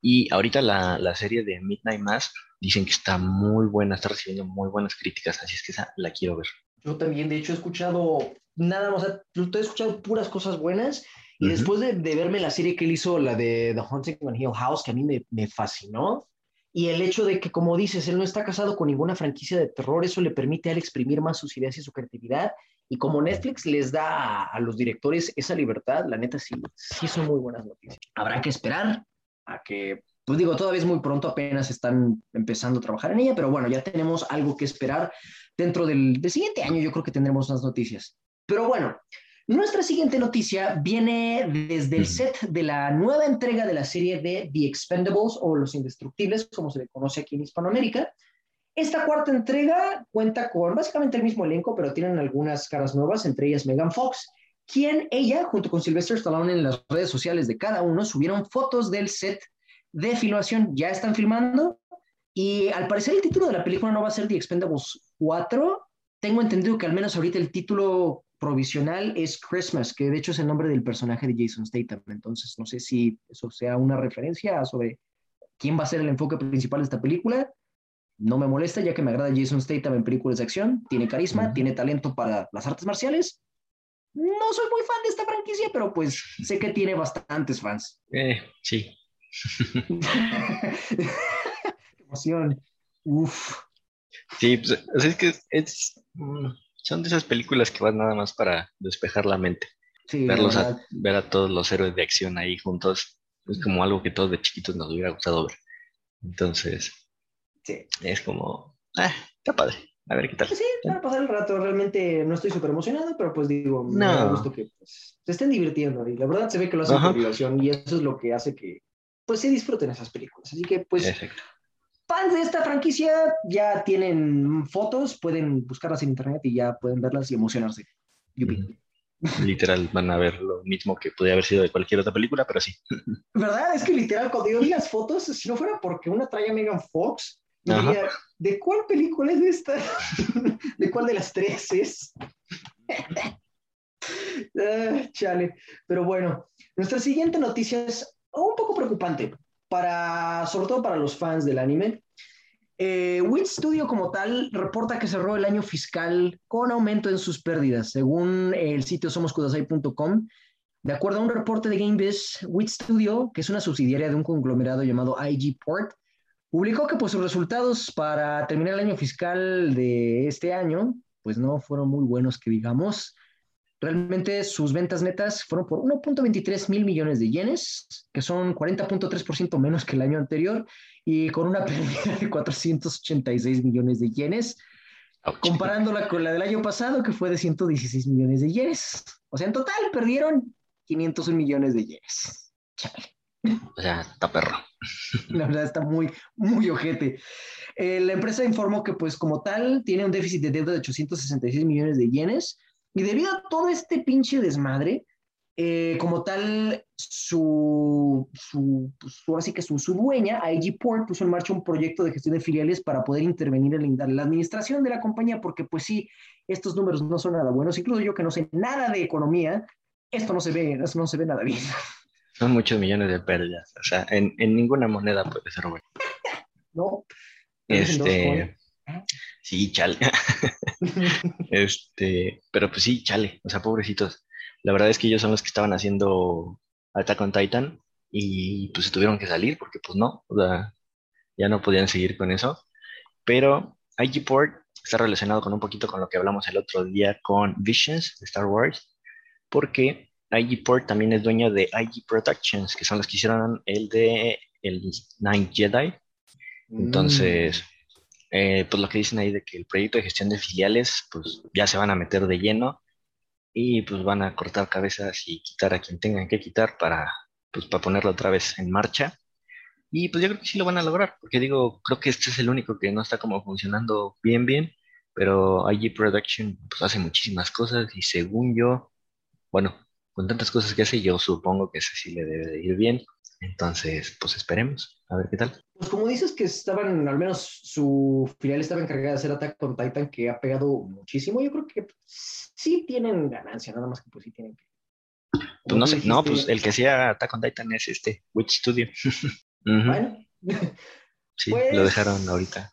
Y ahorita la, la serie de Midnight Mass dicen que está muy buena, está recibiendo muy buenas críticas, así es que esa la quiero ver. Yo también, de hecho, he escuchado nada más, he escuchado puras cosas buenas. Y después de, de, verme la serie que él hizo, la de The Haunting on Hill House, que a mí me, me, fascinó, y el hecho de que, como dices, él no está casado con ninguna franquicia de terror, eso le permite a él exprimir más sus ideas y su creatividad. Y como Netflix les da a, los directores esa libertad, la neta sí, sí son muy buenas noticias. Habrá que esperar a que pues digo, todavía es muy pronto, apenas están empezando a trabajar en ella, pero bueno, ya tenemos algo que esperar dentro del, del siguiente año, yo creo que tendremos unas noticias. Pero bueno, nuestra siguiente noticia viene desde el set de la nueva entrega de la serie de The Expendables o Los Indestructibles, como se le conoce aquí en Hispanoamérica. Esta cuarta entrega cuenta con básicamente el mismo elenco, pero tienen algunas caras nuevas, entre ellas Megan Fox, quien ella, junto con Sylvester Stallone en las redes sociales de cada uno, subieron fotos del set de filmación. Ya están filmando y al parecer el título de la película no va a ser The Expendables 4. Tengo entendido que al menos ahorita el título provisional es Christmas, que de hecho es el nombre del personaje de Jason Statham. Entonces, no sé si eso sea una referencia sobre quién va a ser el enfoque principal de esta película. No me molesta, ya que me agrada Jason Statham en películas de acción. Tiene carisma, tiene talento para las artes marciales. No soy muy fan de esta franquicia, pero pues sé que tiene bastantes fans. Eh, sí, emoción. Uf. Sí, pues es que es, mm, son de esas películas que van nada más para despejar la mente. Verlos a, ver a todos los héroes de acción ahí juntos es como algo que todos de chiquitos nos hubiera gustado ver. Entonces, es como, ah, está padre. A ver qué tal. Pues sí, para pasar el rato. Realmente no estoy súper emocionado, pero pues digo, me da gusto que pues, se estén divirtiendo. Y la verdad se ve que lo hacen por diversión y eso es lo que hace que pues se disfruten esas películas. Así que, pues, fans de esta franquicia ya tienen fotos, pueden buscarlas en internet y ya pueden verlas y emocionarse. Literal, van a ver lo mismo que podría haber sido de cualquier otra película, pero sí. ¿Verdad? Es que literal, cuando yo vi las fotos, si no fuera porque una trae a Megan Fox, diría, ¿de cuál película es esta? ¿De cuál de las tres es? Ah, chale. Pero bueno, nuestra siguiente noticia es un poco preocupante, para, sobre todo para los fans del anime. Eh, Wit Studio como tal reporta que cerró el año fiscal con aumento en sus pérdidas, según el sitio somoscudasai.com. De acuerdo a un reporte de GameBiz, Wit Studio, que es una subsidiaria de un conglomerado llamado IG Port, publicó que pues, sus resultados para terminar el año fiscal de este año pues no fueron muy buenos que digamos. Realmente sus ventas netas fueron por 1.23 mil millones de yenes, que son 40.3% menos que el año anterior, y con una pérdida de 486 millones de yenes, comparándola con la del año pasado, que fue de 116 millones de yenes. O sea, en total perdieron 501 millones de yenes. O sea, está perro. La verdad está muy, muy ojete. Eh, la empresa informó que, pues, como tal, tiene un déficit de deuda de 866 millones de yenes, y debido a todo este pinche desmadre, eh, como tal, su, su, pues, así que su, su, dueña, IG Port, puso en marcha un proyecto de gestión de filiales para poder intervenir en la, administración de la compañía, porque pues sí, estos números no son nada buenos. Incluso yo que no sé nada de economía, esto no se ve, eso no se ve nada bien. Son muchos millones de pérdidas. O sea, en, en ninguna moneda puede ser bueno. no. Este, Sí, chale. este, pero pues sí, chale. O sea, pobrecitos. La verdad es que ellos son los que estaban haciendo Attack on Titan y pues tuvieron que salir porque pues no, o sea, ya no podían seguir con eso. Pero IG Port está relacionado con un poquito con lo que hablamos el otro día con Visions de Star Wars, porque IG Port también es dueño de IG Productions, que son los que hicieron el de el Nine Jedi. Entonces, mm. Eh, pues lo que dicen ahí de que el proyecto de gestión de filiales, pues ya se van a meter de lleno y pues van a cortar cabezas y quitar a quien tengan que quitar para, pues, para ponerlo otra vez en marcha. Y pues yo creo que sí lo van a lograr, porque digo, creo que este es el único que no está como funcionando bien, bien. pero IG Production pues, hace muchísimas cosas y según yo, bueno, con tantas cosas que hace, yo supongo que ese sí le debe de ir bien. Entonces, pues esperemos, a ver qué tal. Pues como dices que estaban, al menos su filial estaba encargada de hacer Attack on Titan, que ha pegado muchísimo, yo creo que sí tienen ganancia, nada más que pues sí tienen que. Pues no sé, no, pues el que hacía Attack on Titan es este, Witch Studio. Bueno. sí, lo pues, dejaron ahorita.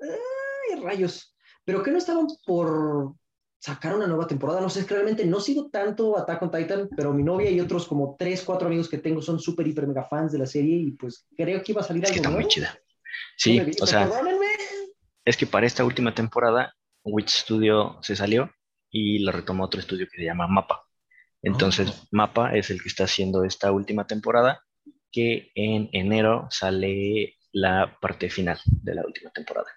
Ay, rayos. Pero que no estaban por sacar una nueva temporada. No sé, realmente no sigo tanto Attack on Titan, pero mi novia y otros como tres, cuatro amigos que tengo son súper, hiper, mega fans de la serie y pues creo que iba a salir es algo que está muy chida. Sí, o sea, es que para esta última temporada Witch Studio se salió y lo retomó otro estudio que se llama Mapa. Entonces, oh. Mapa es el que está haciendo esta última temporada, que en enero sale la parte final de la última temporada.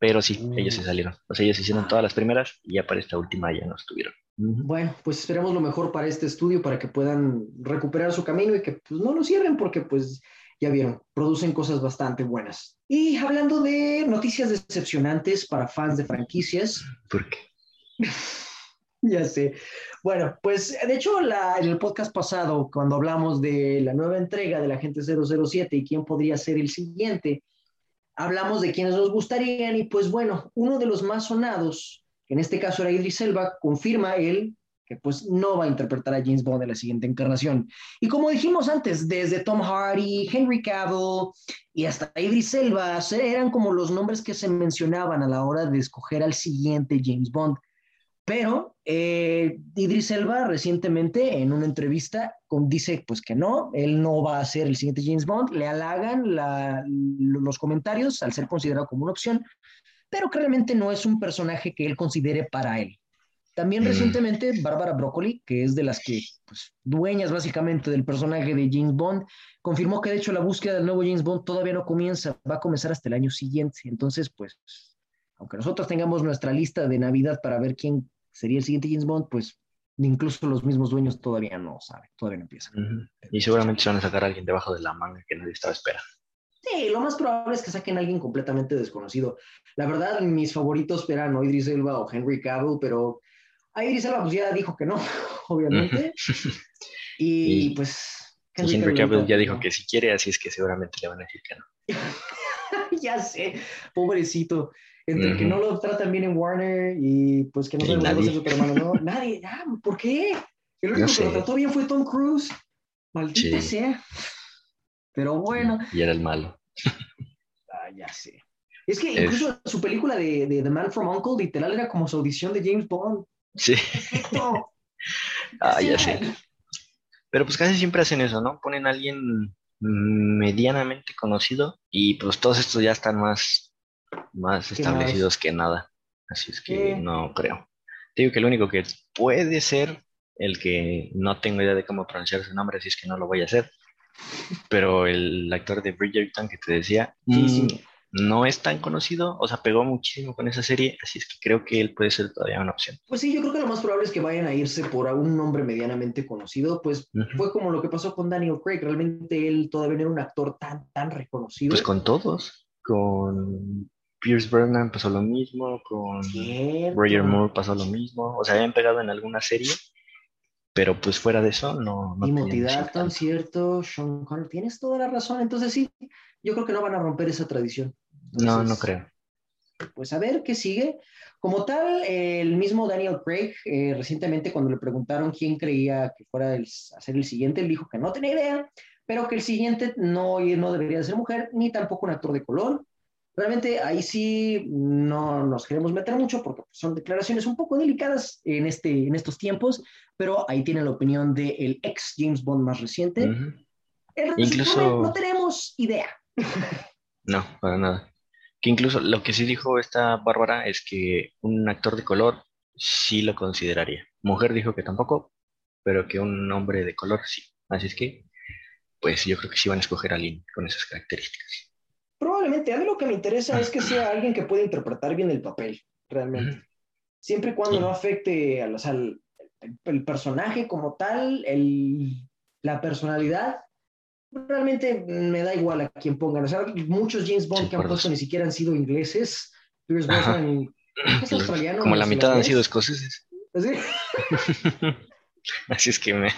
Pero sí, ellos se mm. salieron. O sea, ellos hicieron todas las primeras y ya para esta última ya no estuvieron. Bueno, pues esperemos lo mejor para este estudio, para que puedan recuperar su camino y que pues, no lo cierren, porque pues ya vieron, producen cosas bastante buenas. Y hablando de noticias decepcionantes para fans de franquicias. ¿Por qué? ya sé. Bueno, pues de hecho la, en el podcast pasado, cuando hablamos de la nueva entrega de la Gente 007 y quién podría ser el siguiente, hablamos de quienes nos gustarían y pues bueno, uno de los más sonados, en este caso era Idris Elba, confirma él que pues no va a interpretar a James Bond en la siguiente encarnación. Y como dijimos antes, desde Tom Hardy, Henry Cavill y hasta Idris Elba eran como los nombres que se mencionaban a la hora de escoger al siguiente James Bond. Pero eh, Idris Elba recientemente en una entrevista dice pues que no, él no va a ser el siguiente James Bond, le halagan los comentarios al ser considerado como una opción, pero que realmente no es un personaje que él considere para él. También mm. recientemente Bárbara Broccoli, que es de las que, pues, dueñas básicamente del personaje de James Bond, confirmó que de hecho la búsqueda del nuevo James Bond todavía no comienza, va a comenzar hasta el año siguiente. Entonces, pues, aunque nosotros tengamos nuestra lista de Navidad para ver quién sería el siguiente James Bond, pues incluso los mismos dueños todavía no saben, todavía no empiezan. Y seguramente se van a sacar a alguien debajo de la manga que nadie estaba esperando. Sí, lo más probable es que saquen a alguien completamente desconocido. La verdad, mis favoritos eran o Idris Elba o Henry Cavill, pero a Idris Elba pues ya dijo que no, obviamente. y, pues... Henry, Cavill ya dijo que si quiere, así es que seguramente le van a decir que no. ya sé, pobrecito entre que no lo tratan bien en Warner y pues que no saben cómo ser Superman, ¿no? Nadie, ya, ¿por qué? El único que lo trató bien fue Tom Cruise. Maldita sea. Pero bueno. Y era el malo. ah, ya sé. Es que incluso su película de, de, The Man from Uncle, literal, era como su audición de James Bond. Sí. ah, ya sé. Pero pues casi siempre hacen eso, ¿no? Ponen a alguien medianamente conocido y pues todos estos ya están más más establecidos que nada. Así es que no creo. Te digo que el único que puede ser el que no tengo idea de cómo pronunciar su nombre, así es que no lo voy a hacer. Pero el actor de Bridgerton que te decía, mm, no es tan conocido, o sea, pegó muchísimo con esa serie, así es que creo que él puede ser todavía una opción. Pues sí, yo creo que lo más probable es que vayan a irse por un nombre medianamente conocido, pues fue como lo que pasó con Daniel Craig, realmente él todavía no era un actor tan, tan reconocido. Pues con todos, con Pierce Brosnan pasó lo mismo, con Roger Moore pasó lo mismo, o sea, habían pegado en alguna serie, pero pues fuera de eso no... no Timothy Dalton, cierto, Sean Connery, tienes toda la razón, entonces sí, yo creo que no van a romper esa tradición. no, no creo. Pues a ver qué sigue. Como tal, el mismo Daniel Craig, eh, recientemente cuando le preguntaron quién creía que fuera a ser el siguiente, él dijo que no tenía idea, pero que el siguiente no, no debería ser mujer, ni tampoco un actor de color, Realmente ahí sí no nos queremos meter mucho porque son declaraciones un poco delicadas en, este, en estos tiempos, pero ahí tienen la opinión del ex James Bond más reciente. Incluso... No, tenemos idea. No, para nada. Que incluso lo que sí dijo esta Bárbara es que un actor de color sí lo consideraría. Mujer dijo que tampoco, pero que un hombre de color sí. Así es que, pues yo creo que sí van a escoger a alguien con esas características. Probablemente, a mí lo que me interesa es que sea alguien que pueda interpretar bien el papel, realmente. Siempre y cuando no afecte al, el, personaje como tal, el, la personalidad, realmente me da igual a quien pongan. O sea, muchos James Bond que han puesto ni siquiera han sido ingleses. Pierce Brosnan Es australiano. Como la mitad han sido escoceses. ¿Sí? Así es que me.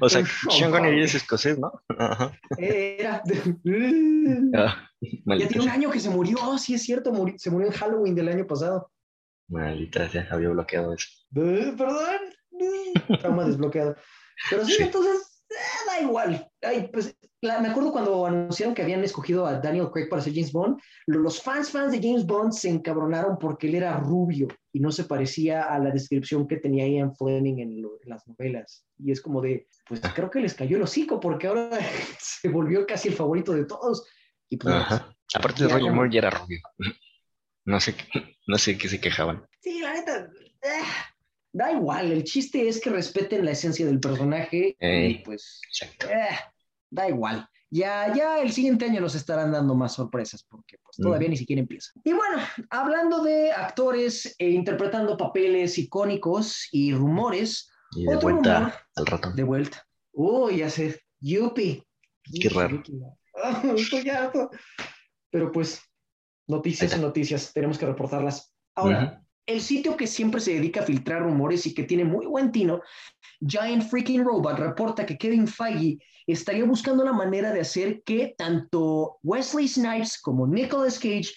O sea, Sean Connery es escocés, ¿no? Ajá. Era. Ah, Ya tiene un año que se murió, oh, sí es cierto, se murió en Halloween del año pasado. Maldita sea, había bloqueado eso. Eh, Perdón, trauma desbloqueado. Pero sí, Sí. entonces, eh, da igual. Ay, pues, la- me acuerdo cuando anunciaron que habían escogido a Daniel Craig para ser James Bond, lo- los fans fans de James Bond se encabronaron porque él era rubio y no se parecía a la descripción que tenía Ian Fleming en, lo- en las novelas. Y es como de, pues creo que les cayó el hocico porque ahora se volvió casi el favorito de todos. Y pues, Ajá. Aparte de Roger como- Moore ya era rubio. No sé, qué- no sé qué se quejaban. Sí, la neta, eh, da igual. El chiste es que respeten la esencia del personaje y Ey. pues eh, da igual. Ya, ya el siguiente año nos estarán dando más sorpresas porque pues todavía Ujú. ni siquiera empieza. Y bueno, hablando de actores e interpretando papeles icónicos y rumores, Y de otro vuelta rumor al ratón. de vuelta. Uy, ya sé, Yupi. Qué raro. Ah, Estoy harto. Pero pues, noticias y noticias, tenemos que reportarlas. Ahora, el sitio que siempre se dedica a filtrar rumores y que tiene muy buen tino, Giant Freaking Robot, reporta que Kevin Feige estaría buscando la manera de hacer que tanto Wesley Snipes como Nicolas Cage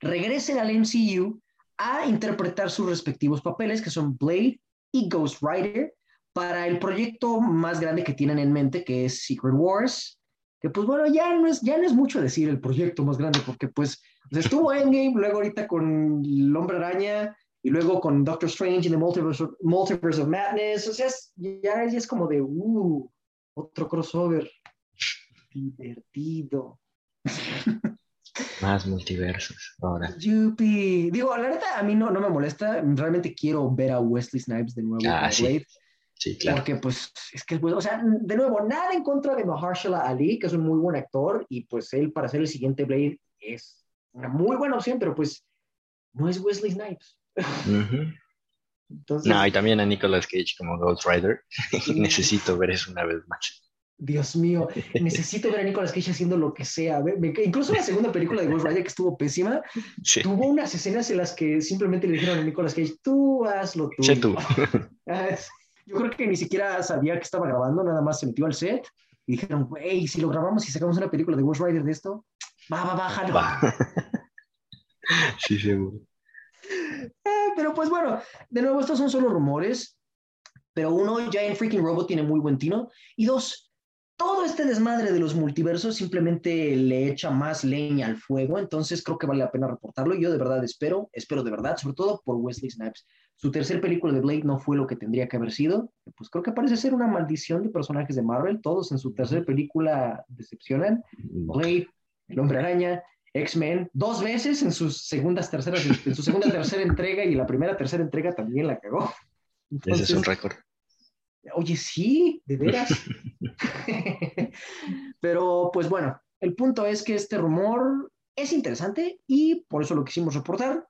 regresen al MCU a interpretar sus respectivos papeles, que son Blade y Ghost Rider, para el proyecto más grande que tienen en mente, que es Secret Wars. Que pues bueno, ya no es, ya no es mucho decir el proyecto más grande, porque pues estuvo Endgame, luego ahorita con El Hombre Araña, y luego con Doctor Strange in the Multiverse of, Multiverse of Madness. O sea, es- ya, ya es como de, uh, otro crossover. Divertido. Más multiversos. Ahora. Yupi. Digo, la neta, a mí no, no me molesta. Realmente quiero ver a Wesley Snipes de nuevo Ah, sí. Blade. Sí, claro. Porque, pues, es que, pues, o sea, de nuevo, nada en contra de Mahershala Ali, que es un muy buen actor, y pues él para ser el siguiente Blade es una muy buena opción, pero pues no es Wesley Snipes. Ujú. Entonces, No, y también a Nicolas Cage como Ghost Rider. Necesito ver eso una vez más. Dios mío, necesito ver a Nicolas Cage haciendo lo que sea. Me- incluso la segunda película de Ghost Rider, que estuvo pésima, Sí. tuvo unas escenas en las que simplemente le dijeron a Nicolas Cage, tú hazlo tú. Sé tú. Yo creo que ni siquiera sabía que estaba grabando, nada más se metió al set y dijeron, güey, si lo grabamos y sacamos una película de Ghost Rider de esto, va, va, va, jalo". Va. Sí, seguro. Eh, pero pues bueno, de nuevo, estos son solo rumores, pero uno, Giant Freaking Robot tiene muy buen tino, y dos, todo este desmadre de los multiversos simplemente le echa más leña al fuego, entonces creo que vale la pena reportarlo, y yo de verdad espero, espero de verdad, sobre todo por Wesley Snipes. Su tercer película de Blade no fue lo que tendría que haber sido, pues creo que parece ser una maldición de personajes de Marvel, todos en su tercer película decepcionan, Blade, El Hombre Araña, X-Men, dos veces en sus segundas, terceras, en su segunda, tercera entrega y la primera, tercera entrega también la cagó. Ese es un récord. oye, sí, de veras. Pero pues bueno, el punto es que este rumor es interesante y por eso lo quisimos reportar.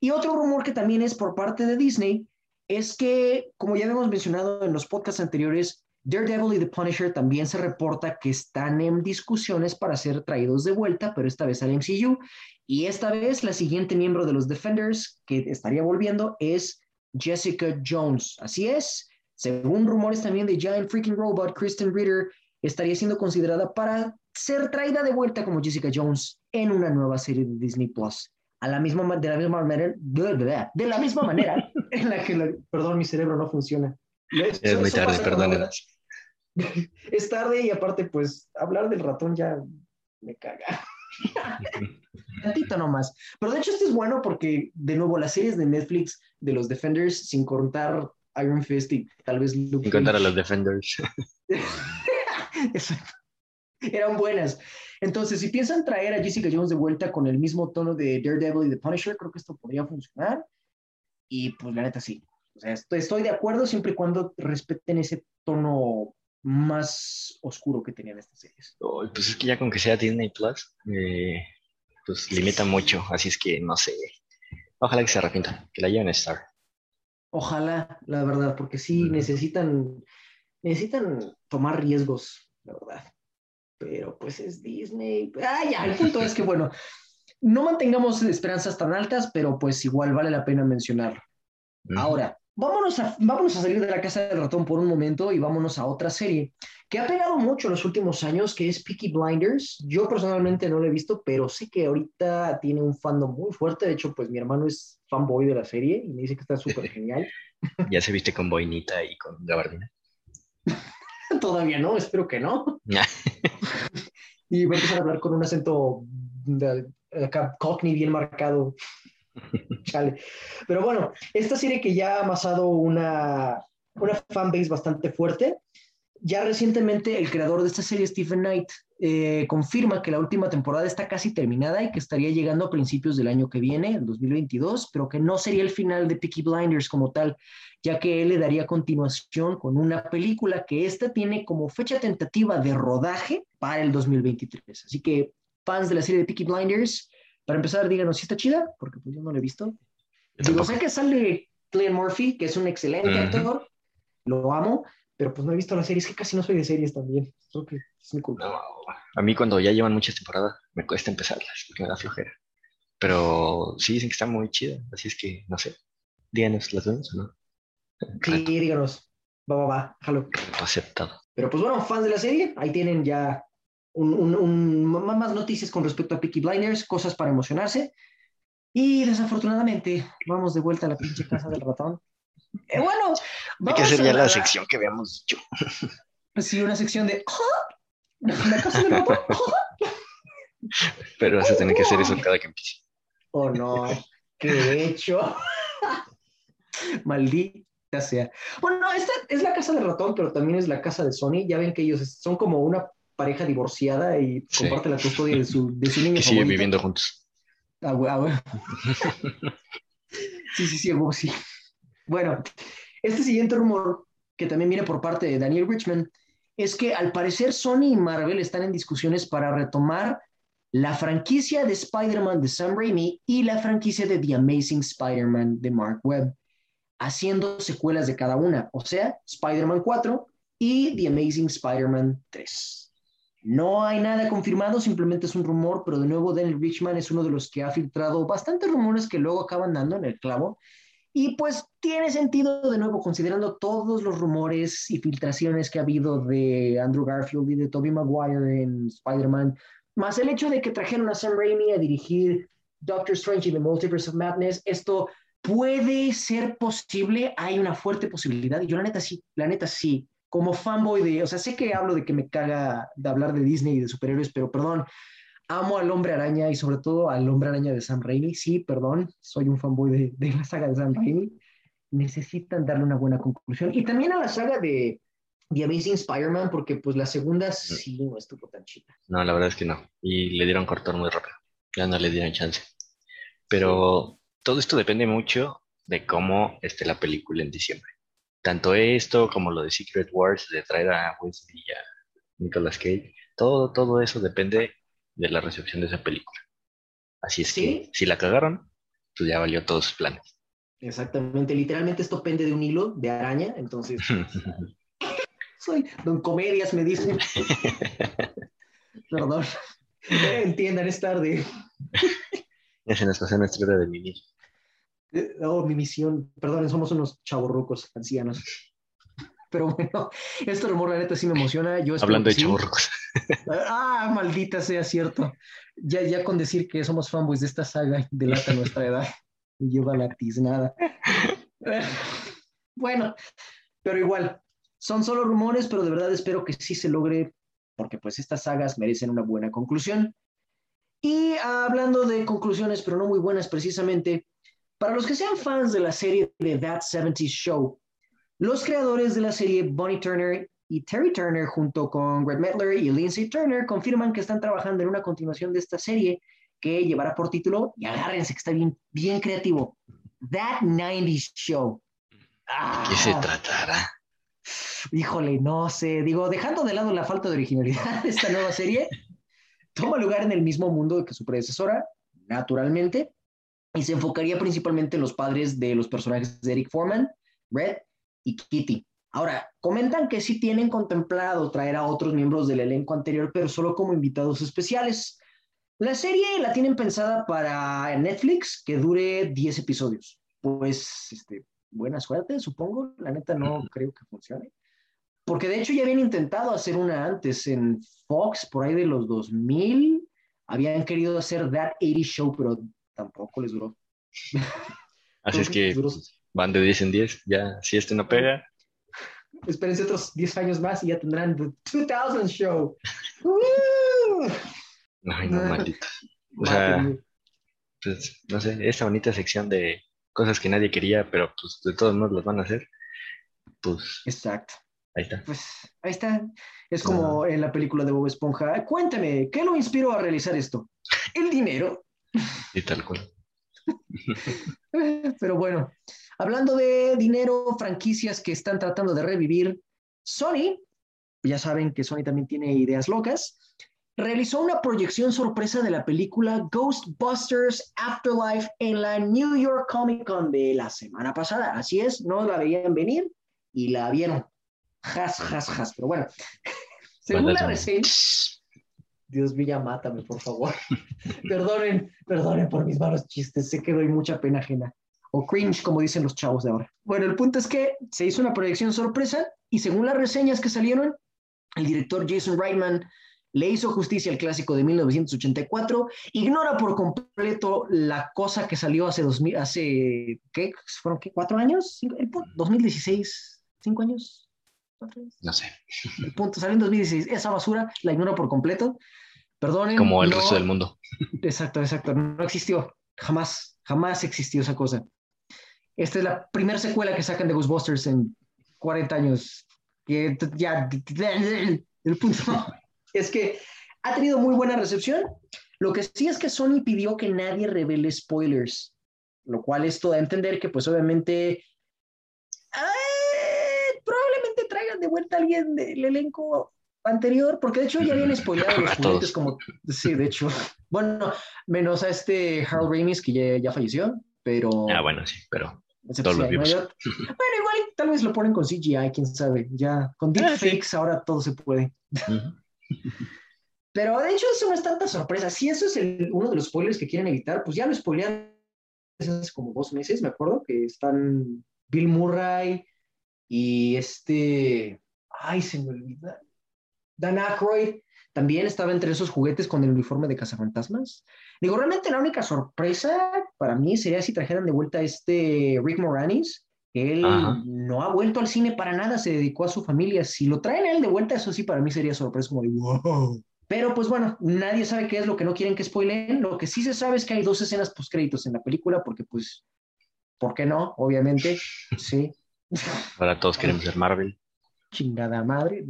Y otro rumor que también es por parte de Disney es que, como ya hemos mencionado en los podcasts anteriores, Daredevil y The Punisher también se reporta que están en discusiones para ser traídos de vuelta, pero esta vez al MCU. Y esta vez la siguiente miembro de los Defenders que estaría volviendo es Jessica Jones. Así es, según rumores también de Giant Freaking Robot, Kristen Ritter estaría siendo considerada para ser traída de vuelta como Jessica Jones en una nueva serie de Disney Plus. A la misma, ma- de la misma manera, de la misma manera en la que, la- perdón, mi cerebro no funciona. Es muy tarde, cuando- perdónenos. Es tarde y aparte, pues, hablar del ratón ya me caga. Tantito nomás. Pero de hecho, esto es bueno porque, de nuevo, las series de Netflix de los Defenders, sin contar Iron Fist y tal vez Luke Sin contar a los Defenders. Exacto. Eran buenas. Entonces, si piensan traer a Jessica Jones de vuelta con el mismo tono de Daredevil y The Punisher, creo que esto podría funcionar. Y pues la neta sí. O sea, estoy, de acuerdo siempre y cuando respeten ese tono más oscuro que tenían estas series. Ay, pues es que ya con que sea Disney Plus, eh, pues limita mucho. Así es que no sé. Ojalá que se arrepientan, que la lleven a Star. Ojalá, la verdad, porque sí necesitan, necesitan tomar riesgos, la verdad. Pero pues es Disney. Ah, ya, el punto es que, bueno, no mantengamos esperanzas tan altas, pero pues igual vale la pena mencionarlo. Ahora, vámonos a, vámonos a salir de la casa del ratón por un momento y vámonos a otra serie que ha pegado mucho en los últimos años, que es Peaky Blinders. Yo personalmente no lo he visto, pero sé que ahorita tiene un fandom muy fuerte. De hecho, pues mi hermano es fanboy de la serie y me dice que está súper genial. ¿Ya se viste con boinita y con gabardina? Todavía no, espero que no. y voy a empezar a hablar con un acento de, cockney bien marcado. Chale. Pero bueno, esta serie que ya ha amasado una, una fanbase bastante fuerte, ya recientemente el creador de esta serie, Stephen Knight, eh, confirma que la última temporada está casi terminada y que estaría llegando a principios del año que viene, en 2022, pero que no sería el final de Peaky Blinders como tal, ya que él le daría continuación con una película que esta tiene como fecha tentativa de rodaje para el 2023. Así que fans de la serie de Peaky Blinders, para empezar, díganos si está chida, porque pues yo no la he visto. Digo, sé que sale Glenn Murphy, que es un excelente actor, lo amo, pero pues no he visto la serie, es que casi no soy de series también. Creo que es mi culpa. a mí cuando ya llevan muchas temporadas me cuesta empezarlas porque me da flojera. Pero sí dicen que está muy chida, así es que no sé. Díganos, ¿las vemos o no? Sí, díganos. Va, va, va, jalo. Aceptado. Pero pues bueno, fans de la serie, ahí tienen ya un, un, un, más noticias con respecto a Peaky Blinders, cosas para emocionarse. Y desafortunadamente, vamos de vuelta a la pinche casa del ratón. Eh, bueno, Que hacer ya la, sección que habíamos dicho. Sí, una sección de. ¿La casa del ratón? Pero vas a tener que hacer eso cada que empiece. Oh, no. ¿Qué he hecho? Maldita sea. Bueno, no, esta es la casa del ratón, pero también es la casa de Sony. Ya ven que ellos son como una pareja divorciada y comparten la custodia de su, de su niño. Que siguen viviendo juntos. Ah, güey, Sí, sí, sí, sí. Bueno, este siguiente rumor, que también viene por parte de Daniel Richman, es que al parecer Sony y Marvel están en discusiones para retomar la franquicia de Spider-Man de Sam Raimi y la franquicia de The Amazing Spider-Man de Mark Webb, haciendo secuelas de cada una, o sea, Spider-Man 4 y The Amazing Spider-Man 3. No hay nada confirmado, simplemente es un rumor, pero de nuevo Daniel Richman es uno de los que ha filtrado bastantes rumores que luego acaban dando en el clavo y pues tiene sentido de nuevo, considerando todos los rumores y filtraciones que ha habido de Andrew Garfield y de Tobey Maguire en Spider-Man, más el hecho de que trajeron a Sam Raimi a dirigir Doctor Strange y The Multiverse of Madness, esto puede ser posible, hay una fuerte posibilidad, y yo la neta sí, la neta sí, como fanboy de, o sea, sé que hablo de que me caga de hablar de Disney y de superhéroes, pero perdón, amo al hombre araña y sobre todo al hombre araña de Sam Raimi. Sí, perdón, soy un fanboy de, de la saga de Sam Raimi. Necesitan darle una buena conclusión. Y también a la saga de The Amazing Spider-Man, porque pues la segunda sí no estuvo tan chida. No, la verdad es que no. Y le dieron cortar muy rápido. Ya no le dieron chance. Pero todo esto depende mucho de cómo esté la película en diciembre. Tanto esto como lo de Secret Wars, de traer a Wesley y a Nicolas Cage, todo, todo eso depende de la recepción de esa película. Así es que si la cagaron, pues ya valió todos sus planes. Exactamente, literalmente esto pende de un hilo de araña, entonces soy don comedias, me dicen. Perdón, entiendan, es tarde. ya se nos pasó nuestra hora de vivir. Eh, oh, mi misión, perdón, somos unos chavorrucos ancianos. Pero bueno, este rumor, la neta, sí me emociona. Yo Hablando de sí. Ah, maldita sea cierto. Ya, ya con decir que somos fanboys de esta saga delata nuestra edad. Y lleva la tiznada. Bueno, pero igual, son solo rumores, pero de verdad espero que sí se logre, porque pues estas sagas merecen una buena conclusión. Y hablando de conclusiones, pero no muy buenas precisamente, para los que sean fans de la serie de That 70s Show, los creadores de la serie Bonnie Turner y Terry Turner junto con Greg Metler y Lindsay Turner confirman que están trabajando en una continuación de esta serie que llevará por título, y agárrense que está bien, bien creativo, That 90s Show. ¿Qué se ah. tratará? Híjole, no sé, digo, dejando de lado la falta de originalidad de esta nueva serie, toma lugar en el mismo mundo que su predecesora, naturalmente, y se enfocaría principalmente en los padres de los personajes de Eric Foreman, Red y Kitty. Ahora, comentan que sí tienen contemplado traer a otros miembros del elenco anterior, pero solo como invitados especiales. La serie la tienen pensada para Netflix que dure 10 episodios. Pues, este, buena suerte, supongo. La neta no creo que funcione. Porque de hecho ya habían intentado hacer una antes en Fox, por ahí de los 2000. Habían querido hacer That 80 Show, pero tampoco les duró. Así es que van de 10 en 10. Ya, si este no pega. Espérense otros 10 años más y ya tendrán The 2000 Show. Ay, no, maldito. O sea, pues, no sé, esta bonita sección de cosas que nadie quería, pero pues de todos modos las van a hacer. Pues. Exacto. Ahí está. Pues ahí está. Es como en la película de Bob Esponja. Cuéntame, ¿qué lo inspiró a realizar esto? El dinero. Y tal cual. Pero bueno, hablando de dinero, franquicias que están tratando de revivir, Sony, ya saben que Sony también tiene ideas locas, realizó una proyección sorpresa de la película Ghostbusters Afterlife en la New York Comic Con de la semana pasada. Así es, no la veían venir y la vieron. Has, has, has. Pero bueno, según la reseña, Dios mío, mátame, por favor. perdonen, perdonen por mis malos chistes. Sé que doy mucha pena ajena. O cringe, como dicen los chavos de ahora. Bueno, el punto es que se hizo una proyección sorpresa y según las reseñas que salieron, el director Jason Reitman le hizo justicia al clásico de 1984, ignora por completo la cosa que salió hace, 2000, hace ¿qué? ¿Fueron qué? ¿Cuatro años? ¿2016? ¿Cinco años? No sé. El punto salió en 2016. Esa basura la ignora por completo. Perdonen. Como el resto del mundo. Exacto, exacto. No existió. Jamás, jamás existió esa cosa. Esta es la primera secuela que sacan de Ghostbusters en 40 años. Ya, el punto es que ha tenido muy buena recepción. Lo que sí es que Sony pidió que nadie revele spoilers, lo cual esto da a entender que pues obviamente probablemente alguien del elenco anterior, porque de hecho ya habían spoilado los juguetes como... Sí, de hecho. Bueno, menos a este Harold Ramis que ya, falleció, pero... Ah, bueno, sí, pero... Todos los vimos. Bueno, igual tal vez lo ponen con CGI, quién sabe. Ya con ah, deepfakes ahora todo se puede. Pero de hecho eso no es tanta sorpresa. Si eso es uno de los spoilers que quieren evitar, pues ya lo spoilean hace como dos meses, me acuerdo, que están Bill Murray y este, ay, se me olvida, Dan Aykroyd también estaba entre esos juguetes con el uniforme de cazafantasmas. Digo, realmente la única sorpresa para mí sería si trajeran de vuelta a este Rick Moranis, él no ha vuelto al cine para nada, se dedicó a su familia. Si lo traen a él de vuelta, eso sí para mí sería sorpresa como de wow. Pero pues bueno, nadie sabe qué es lo que no quieren que spoileen. Lo que sí se sabe es que hay dos escenas post créditos en la película, porque pues, ¿por qué no? Obviamente, sí. Ahora todos queremos ser Marvel. Chingada madre.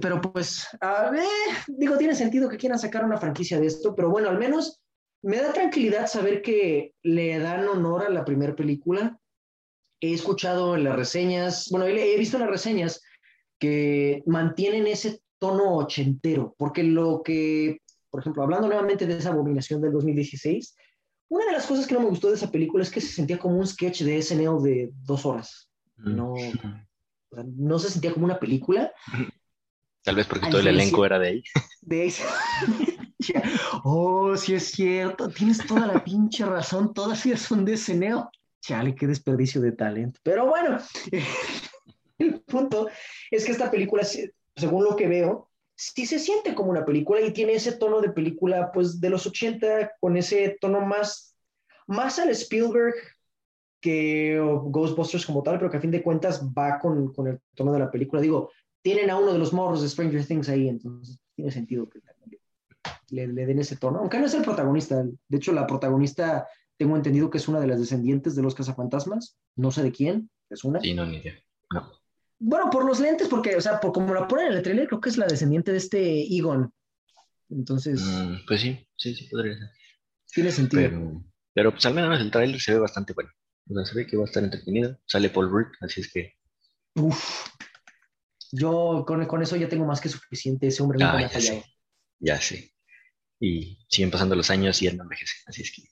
Pero pues, a ver, digo, tiene sentido que quieran sacar una franquicia de esto, pero bueno, al menos me da tranquilidad saber que le dan honor a la primera película he escuchado en las reseñas, bueno, he visto en las reseñas que mantienen ese tono ochentero, porque lo que, por ejemplo, hablando nuevamente de esa abominación del 2016, una de las cosas que no me gustó de esa película es que se sentía como un sketch de SNL de dos horas. No, no se sentía como una película. Tal vez porque todo el elenco era de ahí. De ahí. oh, sí es cierto, tienes toda la pinche razón, todas son de SNL chale, qué desperdicio de talento. Pero bueno, el punto es que esta película, según lo que veo, sí se siente como una película y tiene ese tono de película, pues, de los 80, con ese tono más, más al Spielberg que Ghostbusters como tal, pero que a fin de cuentas va con, con el tono de la película. Digo, tienen a uno de los morros de Stranger Things ahí, entonces tiene sentido que le, le, den ese tono, aunque no es el protagonista. De hecho, la protagonista tengo entendido que es una de las descendientes de los cazafantasmas. No sé de quién, es una. Sí, no, ni idea. No. Bueno, por los lentes, porque, o sea, por como la ponen en el trailer, creo que es la descendiente de este Egon. Entonces. Mm, pues sí, sí, sí, podría ser. Tiene sentido. Pero, pero pues al menos el trailer se ve bastante bueno. O sea, se ve que va a estar entretenido. Sale Paul Rudd, así es que. Uf. Yo con, con eso ya tengo más que suficiente. Ese hombre ah, ya sé. Ya sé. Y siguen pasando los años y él no envejece. Así es que.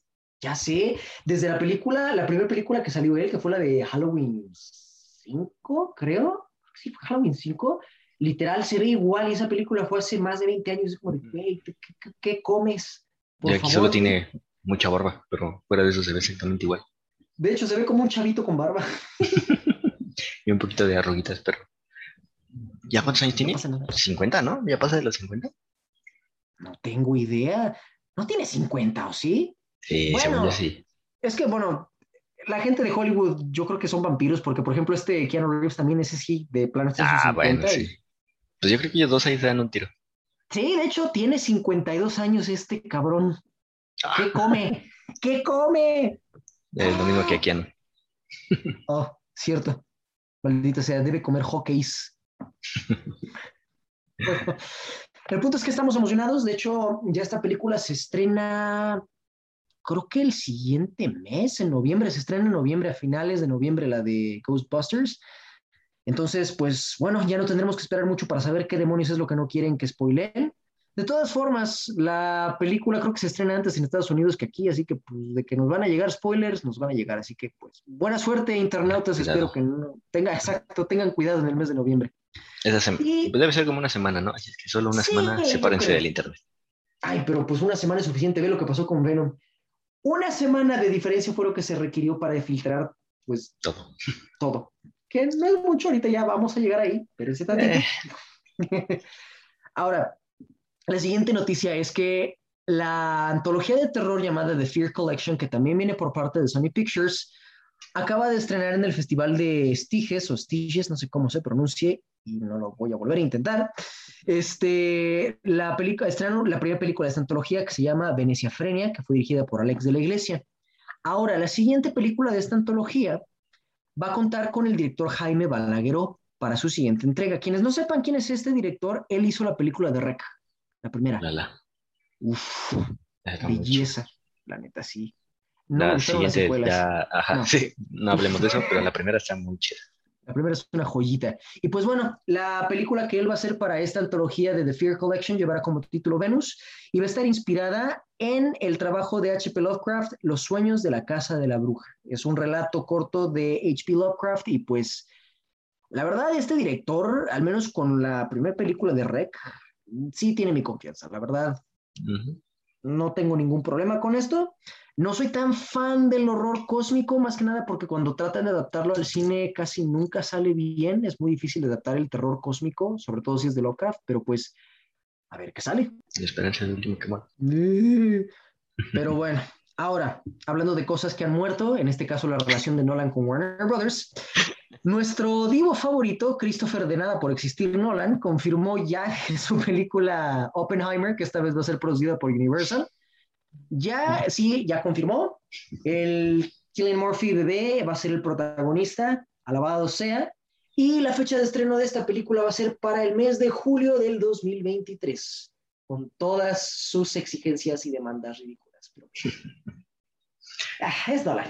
Ya sé, desde la película, la primera película que salió él, que fue la de Halloween 5, creo. Sí, fue Halloween 5. literal se ve igual y esa película fue hace más de 20 años. Es como ¿qué, qué- qué comes? Por Y aquí favor. solo tiene mucha barba, pero fuera de eso se ve exactamente igual. De hecho, se ve como un chavito con barba. Y un poquito de arruguitas, pero. ¿Ya cuántos años tiene? No pasa nada. 50, ¿no? ¿Ya pasa de los 50? No tengo idea. No tiene 50, ¿o sí? Sí, Bueno. según yo sí. Es que, bueno, la gente de Hollywood yo creo que son vampiros porque, por ejemplo, este Keanu Reeves también, ese sí, de plano Ah, bueno, 50 y- sí. Pues yo creo que ellos dos ahí se dan un tiro. Sí, de hecho, tiene 52 años este cabrón. Ah, ¿Qué come? ¿Qué come? Es lo mismo que aquí. ¿no? Oh, cierto. Maldita sea, debe comer hockeys. El punto es que estamos emocionados. De hecho, ya esta película se estrena, creo que el siguiente mes, en noviembre. Se estrena en noviembre, a finales de noviembre, la de Ghostbusters. Entonces, pues bueno, ya no tendremos que esperar mucho para saber qué demonios es lo que no quieren que spoileen. De todas formas, la película creo que se estrena antes en Estados Unidos que aquí, así que pues de que nos van a llegar spoilers, nos van a llegar. Así que pues buena suerte, internautas. Cuidado. Espero que no tenga, exacto, tengan cuidado en el mes de noviembre. Esa Y- debe ser como una semana, ¿no? Así es que solo una Sí, semana sepárense creo. del internet. Ay, pero pues una semana es suficiente. Ve lo que pasó con Venom. Una semana de diferencia fue lo que se requirió para filtrar, pues, Todo. todo. Que no es mucho, ahorita ya vamos a llegar ahí, pero ese tantito. Eh, Ahora, la siguiente noticia es que la antología de terror llamada The Fear Collection, que también viene por parte de Sony Pictures, acaba de estrenar en el Festival de Stiges o Stiges, no sé cómo se pronuncie, y no lo voy a volver a intentar. Este, la película, estrenaron la primera película de esta antología que se llama Venecia Frenia, que fue dirigida por Alex de la Iglesia. Ahora, la siguiente película de esta antología va a contar con el director Jaime Balagueró para su siguiente entrega. Quienes no sepan quién es este director, él hizo la película de Rec, la primera. la, la. Uf, Está mucho. belleza, la neta, sí. No La siguiente, ya, ajá, No. sí, no hablemos de eso, pero la primera está muy chida. La primera es una joyita. Y pues bueno, la película que él va a hacer para esta antología de The Fear Collection llevará como título Venus y va a estar inspirada en el trabajo de H.P. Lovecraft, Los sueños de la casa de la bruja. Es un relato corto de H.P. Lovecraft y pues la verdad este director, al menos con la primera película de Rec, sí tiene mi confianza. La verdad, no tengo ningún problema con esto. No soy tan fan del horror cósmico, más que nada porque cuando tratan de adaptarlo al cine casi nunca sale bien. Es muy difícil adaptar el terror cósmico, sobre todo si es de Lovecraft, pero pues a ver qué sale. La esperanza es el último que muere. Pero bueno, ahora, hablando de cosas que han muerto, en este caso la relación de Nolan con Warner Brothers, nuestro divo favorito, Christopher de Nada por existir Nolan, confirmó ya su película Oppenheimer, que esta vez va a ser producida por Universal. Ya, sí, ya confirmó. El Killian Murphy bebé va a ser el protagonista, alabado sea. Y la fecha de estreno de esta película va a ser para el mes de julio del 2023 con todas sus exigencias y demandas ridículas. Pero... Ah, es Nolan.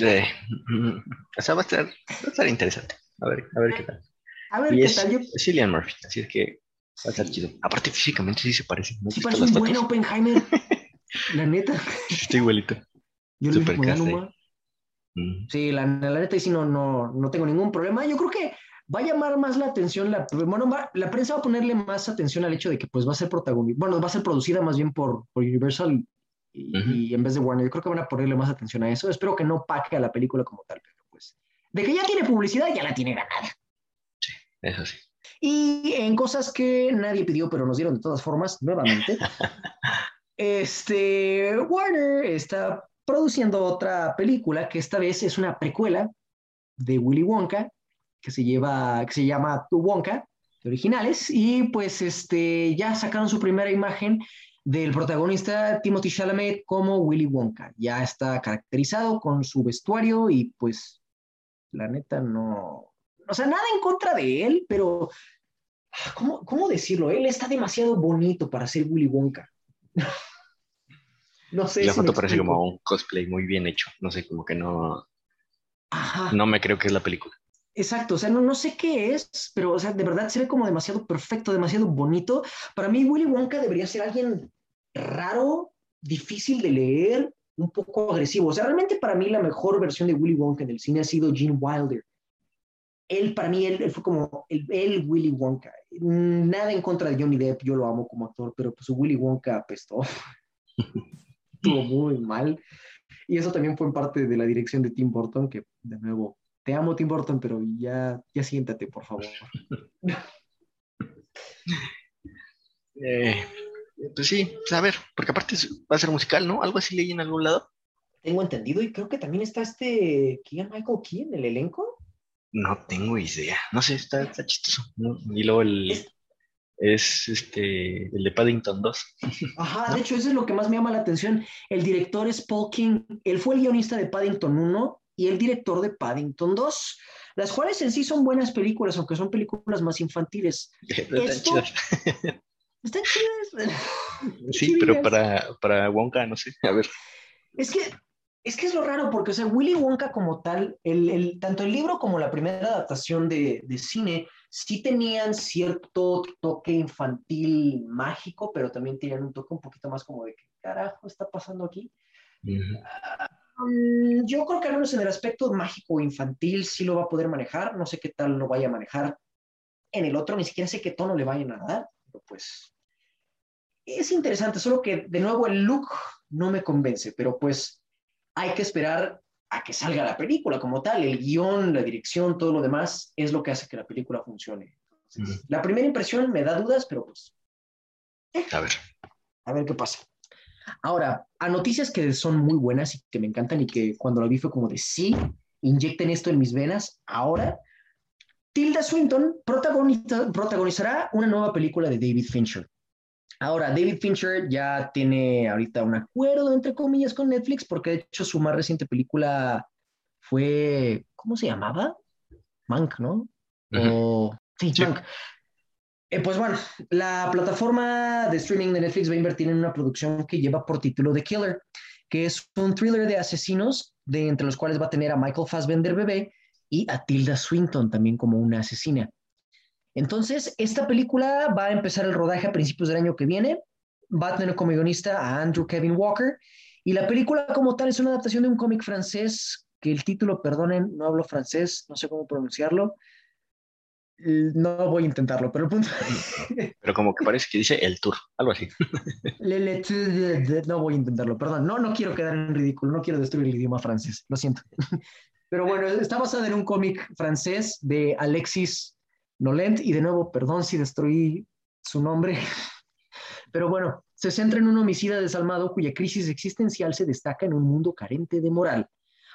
Eh, o sea, va a estar, va a estar interesante. A ver, a ver qué tal. A ver Y qué es, tal. Yo, es Cillian Murphy, así es que va a estar Sí. chido. Aparte, físicamente sí se parece. ¿No sí parece un buen? Oppenheimer. La neta. Está igualito. Yo Super cast, bueno, Mm. Sí, la, la neta, y sí, no, no, no tengo ningún problema. Yo creo que va a llamar más la atención, la, bueno, va- la prensa va a ponerle más atención al hecho de que pues va a ser protagonista, bueno, va a ser producida más bien por, por Universal y, Ujú. y en vez de Warner. Yo creo que van a ponerle más atención a eso. Espero que no paque a la película como tal, pero pues, de que ya tiene publicidad, ya la tiene ganada. Eso sí. Y en cosas que nadie pidió, pero nos dieron de todas formas, nuevamente. este, Warner está produciendo otra película que esta vez es una precuela de Willy Wonka, que se, lleva, que se llama Tu Wonka, de originales, y pues este, ya sacaron su primera imagen del protagonista Timothy Chalamet como Willy Wonka. Ya está caracterizado con su vestuario y pues la neta no, o sea, nada en contra de él, pero ¿cómo, cómo decirlo? Él está demasiado bonito para ser Willy Wonka. no sé. La si foto parece explico. como un cosplay muy bien hecho. No sé, como que no, Ajá. no me creo que es la película. Exacto, o sea, no, no sé qué es, pero o sea, de verdad se ve como demasiado perfecto, demasiado bonito. Para mí, Willy Wonka debería ser alguien raro, difícil de leer, un poco agresivo. O sea, realmente para mí la mejor versión de Willy Wonka en el cine ha sido Gene Wilder. él, para mí, él, fue como el, Willy Wonka. Nada en contra de Johnny Depp, yo lo amo como actor, pero pues Willy Wonka apestó. Estuvo muy mal. Y eso también fue en parte de la dirección de Tim Burton, que de nuevo, te amo Tim Burton, pero ya, ya siéntate, por favor. Eh, pues sí, pues a ver, porque aparte va a ser musical, ¿no? Algo así leí en algún lado. Tengo entendido y creo que también está este Keegan Michael Key en el elenco. No tengo idea. No sé, está, está chistoso. Y luego el. Es... este el de Paddington 2. Ajá, de hecho, eso es lo que más me llama la atención. El director es Paul King. Él fue el guionista de Paddington 1 y el director de Paddington 2, las cuales en sí son buenas películas, aunque son películas más infantiles. chidas. Están chidas. Sí, pero para, para Wonka, no sé. A ver. Es que es que es lo raro, porque, o sea, Willy Wonka como tal, el, tanto el libro como la primera adaptación de, cine, sí tenían cierto toque infantil mágico, pero también tenían un toque un poquito más como de qué carajo está pasando aquí. Ah, mm, yo creo que al menos en el aspecto mágico infantil sí lo va a poder manejar, no sé qué tal lo vaya a manejar en el otro, ni siquiera sé qué tono le vayan a dar, pero pues es interesante, solo que de nuevo el look no me convence, pero pues hay que esperar a que salga la película como tal. El guion, la dirección, todo lo demás es lo que hace que la película funcione. La primera impresión me da dudas, pero pues... Eh, a ver. A ver qué pasa. Ahora, a noticias que son muy buenas y que me encantan y que cuando la vi fue como de sí, inyecten esto en mis venas. Ahora, Tilda Swinton protagonizará una nueva película de David Fincher. Ahora, David Fincher ya tiene ahorita un acuerdo, entre comillas, con Netflix, porque de hecho su más reciente película fue, ¿cómo se llamaba? Mank, ¿no? sí, Mank. Eh, pues bueno, la plataforma de streaming de Netflix va a invertir en una producción que lleva por título The Killer, que es un thriller de asesinos, de, entre los cuales va a tener a Michael Fassbender bebé y a Tilda Swinton también como una asesina. Entonces, esta película va a empezar el rodaje a principios del año que viene. Va a tener como guionista a Andrew Kevin Walker. Y la película como tal es una adaptación de un cómic francés, que el título, perdonen, no hablo francés, no sé cómo pronunciarlo. No voy a intentarlo, pero el punto... Pero como que parece que dice el tour, algo así. no voy a intentarlo, perdón. No, no quiero quedar en ridículo, no quiero destruir el idioma francés, lo siento. Pero bueno, está basada en un cómic francés de Alexis Nolent, y de nuevo, perdón si destruí su nombre, pero bueno, se centra en un homicida desalmado cuya crisis existencial se destaca en un mundo carente de moral.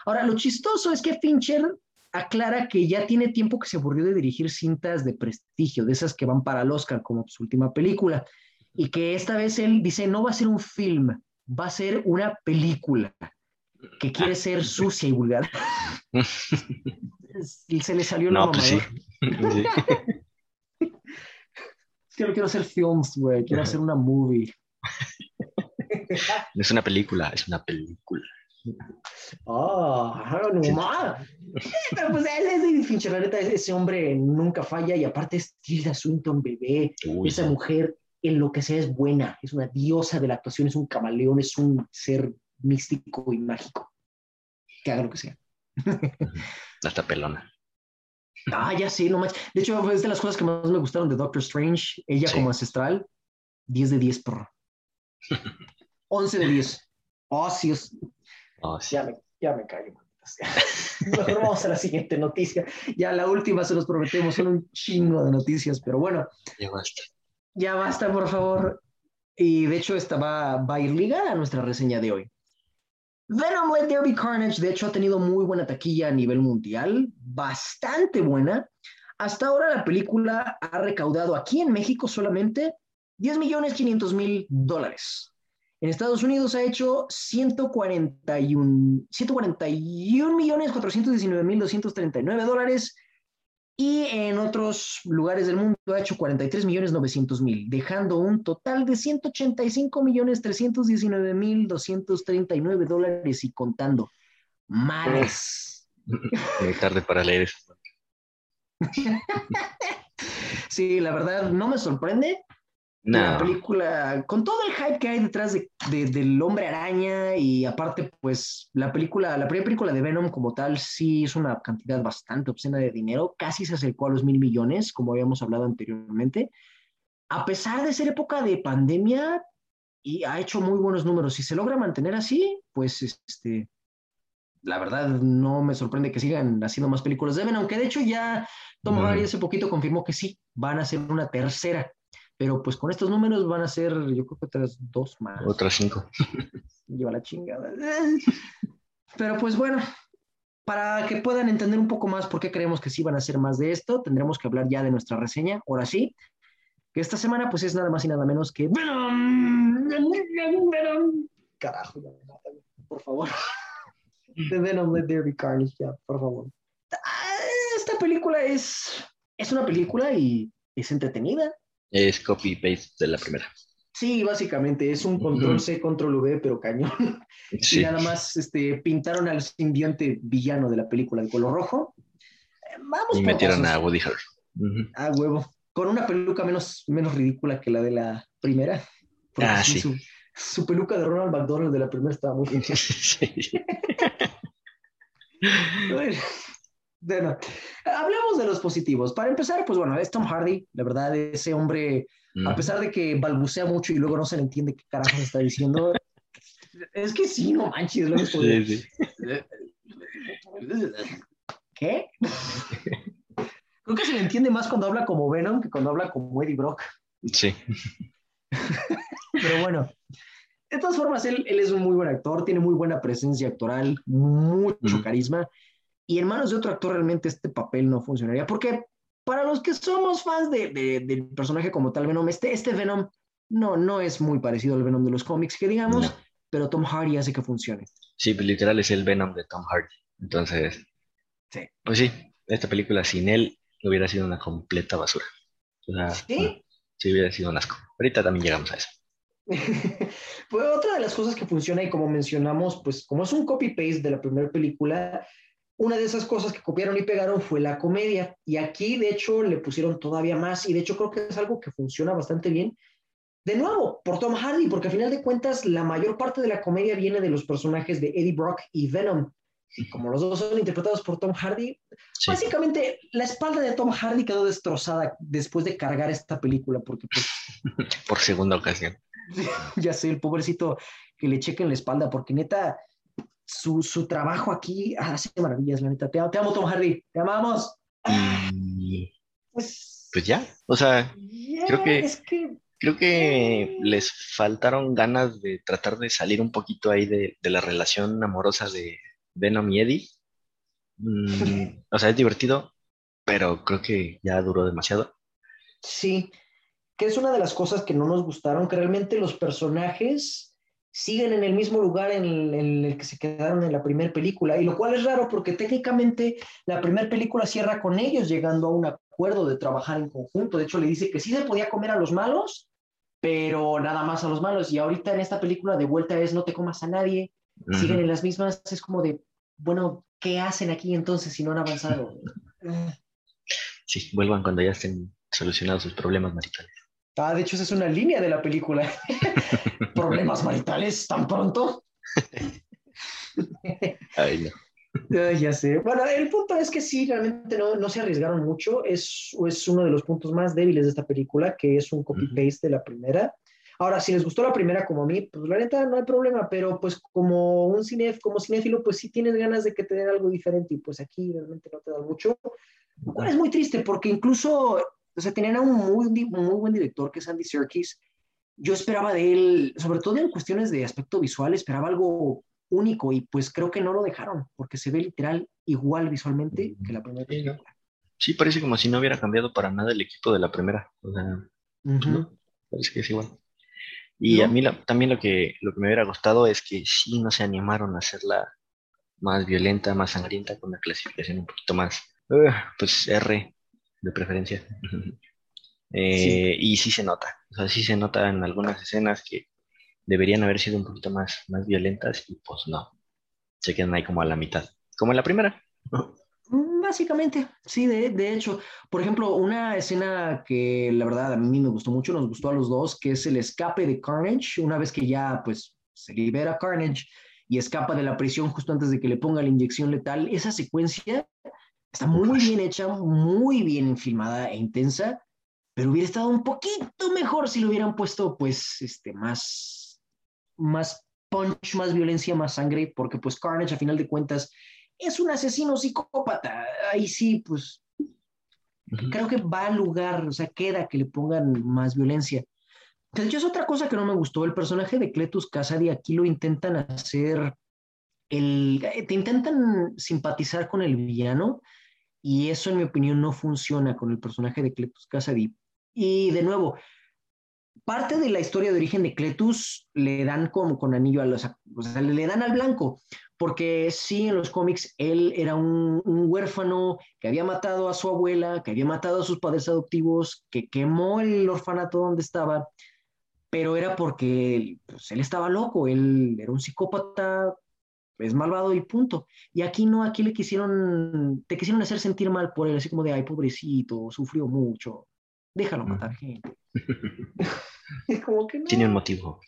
Ahora, lo chistoso es que Fincher aclara que ya tiene tiempo que se aburrió de dirigir cintas de prestigio, de esas que van para el Oscar, como su última película, y que esta vez él dice, no va a ser un film, va a ser una película que quiere ser sucia y vulgar. se le salió la no, pues que no quiero hacer films, güey. Quiero hacer una movie. No es una película, es una película. Ah, no más. Pero pues él es David Fincher, la neta, ese hombre nunca falla y aparte es Tilda Swinton, bebé. Esa mujer en lo que sea es buena, es una diosa de la actuación, es un camaleón, es un ser místico y mágico. Que haga lo que sea. Hasta pelona. Ah, ya sí, no manches. De hecho, es de las cosas que más me gustaron de Doctor Strange. Ella como ancestral, 10 de 10, por 11 de 10. Oh, sí, oh, sí. Ya, me, ya me callo. Mejor vamos a la siguiente noticia. Ya la última se los prometemos, son un chingo de noticias, pero bueno. Ya basta. Ya basta, por favor. Y de hecho, esta va, va a ir ligada a nuestra reseña de hoy. Venom Let There Be Carnage, de hecho, ha tenido muy buena taquilla a nivel mundial, bastante buena. Hasta ahora la película ha recaudado aquí en México solamente 10 millones 500 mil dólares. En Estados Unidos ha hecho 141, 141 millones 419 mil 239 dólares y en otros lugares del mundo ha hecho 43 millones 900 mil, dejando un total de 185 millones 319 mil 239 dólares y contando. Males. Muy tarde para leer eso. sí, la verdad no me sorprende, La película, con todo el hype que hay detrás de, del hombre araña y aparte, pues la película, la primera película de Venom como tal, sí es una cantidad bastante obscena de dinero, casi se acercó a los mil millones, como habíamos hablado anteriormente. A pesar de ser época de pandemia, y ha hecho muy buenos números. Si se logra mantener así, pues este, la verdad no me sorprende que sigan haciendo más películas de Venom, aunque de hecho ya Tom Hardy hace poquito confirmó que sí, van a hacer una tercera. Pero pues con estos números van a ser, yo creo que otras dos más. Otras cinco. Lleva la chingada. Pero pues bueno, para que puedan entender un poco más por qué creemos que sí van a hacer más de esto, tendremos que hablar ya de nuestra reseña. Ahora sí, que esta semana pues es nada más y nada menos que Venom. Venom. Carajo, ya me por favor. The Venom Let There Be Carnage, ya, por favor. Ah, esta película es, es una película y es entretenida. Es copy-paste de la primera. Sí, básicamente es un control C, control V, pero cañón. Y nada más este, pintaron al simbionte villano de la película de color rojo. Vamos y metieron a Woody Harrelson. A huevo. Con una peluca menos, menos ridícula que la de la primera. Ah, sí. Su, su, peluca de Ronald McDonald de la primera estaba muy bien. sí. Bueno, hablemos de los positivos. Para empezar, pues bueno, es Tom Hardy, la verdad, ese hombre, a pesar de que balbucea mucho y luego no se le entiende qué carajo está diciendo, es que sí, no manches, lo sí, sí. ¿Qué? Creo que se le entiende más cuando habla como Venom que cuando habla como Eddie Brock. Sí. Pero bueno, de todas formas, él, él, es un muy buen actor, tiene muy buena presencia actoral, mucho carisma y en manos de otro actor realmente este papel no funcionaría, porque para los que somos fans de, del personaje como tal Venom, este, este Venom no, no es muy parecido al Venom de los cómics, que digamos, pero Tom Hardy hace que funcione. Sí, pues, literal es el Venom de Tom Hardy. Entonces, sí. pues sí, esta película sin él hubiera sido una completa basura. ¿Sí? sí, hubiera sido un asco. Ahorita también llegamos a eso. pues otra de las cosas que funciona y como mencionamos, pues como es un copy-paste de la primera película, una de esas cosas que copiaron y pegaron fue la comedia. Y aquí, de hecho, le pusieron todavía más. Y de hecho, creo que es algo que funciona bastante bien. De nuevo, por Tom Hardy, porque al final de cuentas, la mayor parte de la comedia viene de los personajes de Eddie Brock y Venom. Y como los dos son interpretados por Tom Hardy, básicamente la espalda de Tom Hardy quedó destrozada después de cargar esta película, porque pues, por segunda ocasión. ya sé, el pobrecito que le chequen la espalda, porque neta, su, su trabajo aquí hace maravillas, la neta. Te, amo, Tom Hardy, te amamos. Y pues, pues ya, o sea, creo que, creo que les faltaron ganas de tratar de salir un poquito ahí de, de la relación amorosa de Venom y Eddie. Mm, o sea, es divertido, pero creo que ya duró demasiado. Sí, que es una de las cosas que no nos gustaron, que realmente los personajes siguen en el mismo lugar en el, que se quedaron en la primera película, y lo cual es raro porque técnicamente la primera película cierra con ellos llegando a un acuerdo de trabajar en conjunto. De hecho, le dice que sí se podía comer a los malos, pero nada más a los malos. Y ahorita en esta película de vuelta es no te comas a nadie, siguen en las mismas, es como de, bueno, ¿qué hacen aquí entonces si no han avanzado? Sí, vuelvan cuando ya estén solucionados sus problemas maritales. Ah, de hecho, esa es una línea de la película. ¿Problemas maritales tan pronto? Ay, no. ya sé. Bueno, el punto es que sí, realmente no, no se arriesgaron mucho. Es, es, uno de los puntos más débiles de esta película, que es un copy-paste de la primera. Ahora, si les gustó la primera como a mí, pues la neta no hay problema, pero pues como un cine, como cinéfilo, pues sí tienes ganas de que te den algo diferente y pues aquí realmente no te dan mucho. Lo cual es muy triste porque incluso o sea, tenían a un muy, muy buen director que es Andy Serkis. Yo esperaba de él, sobre todo en cuestiones de aspecto visual, esperaba algo único y pues creo que no lo dejaron porque se ve literal igual visualmente que la primera película. Sí, parece como si no hubiera cambiado para nada el equipo de la primera. O sea, parece que es igual. Y a mí también lo que, lo que me hubiera gustado es que sí no se animaron a hacerla más violenta, más sangrienta, con una clasificación un poquito más, uh, pues R, de preferencia. Eh, y sí se nota, o sea, sí se nota en algunas escenas que deberían haber sido un poquito más, más violentas y pues no, se quedan ahí como a la mitad, como en la primera. Mm, Básicamente, sí, de, de, hecho. Por ejemplo, una escena que la verdad a mí me gustó mucho, nos gustó a los dos, que es el escape de Carnage, una vez que ya pues se libera Carnage y escapa de la prisión justo antes de que le ponga la inyección letal. Esa secuencia está muy bien hecha, muy bien filmada e intensa, pero hubiera estado un poquito mejor si lo hubieran puesto pues este más, más punch, más violencia, más sangre, porque pues Carnage a final de cuentas es un asesino psicópata. Ahí sí, pues creo que va al lugar, o sea, queda que le pongan más violencia. De hecho, es otra cosa que no me gustó. El personaje de Cletus Kasady aquí lo intentan hacer. El, eh, te intentan simpatizar con el villano y eso, en mi opinión, no funciona con el personaje de Cletus Kasady. Y de nuevo, parte de la historia de origen de Cletus le dan como con anillo a los, o sea, le dan al blanco, porque sí, en los cómics él era un, huérfano que había matado a su abuela, que había matado a sus padres adoptivos, que quemó el orfanato donde estaba, pero era porque pues, él estaba loco, él era un psicópata, es malvado y punto. Y aquí no, aquí le quisieron, te quisieron hacer sentir mal por él, así como de, ay, pobrecito, sufrió mucho, déjalo matar gente. como que Tiene un motivo.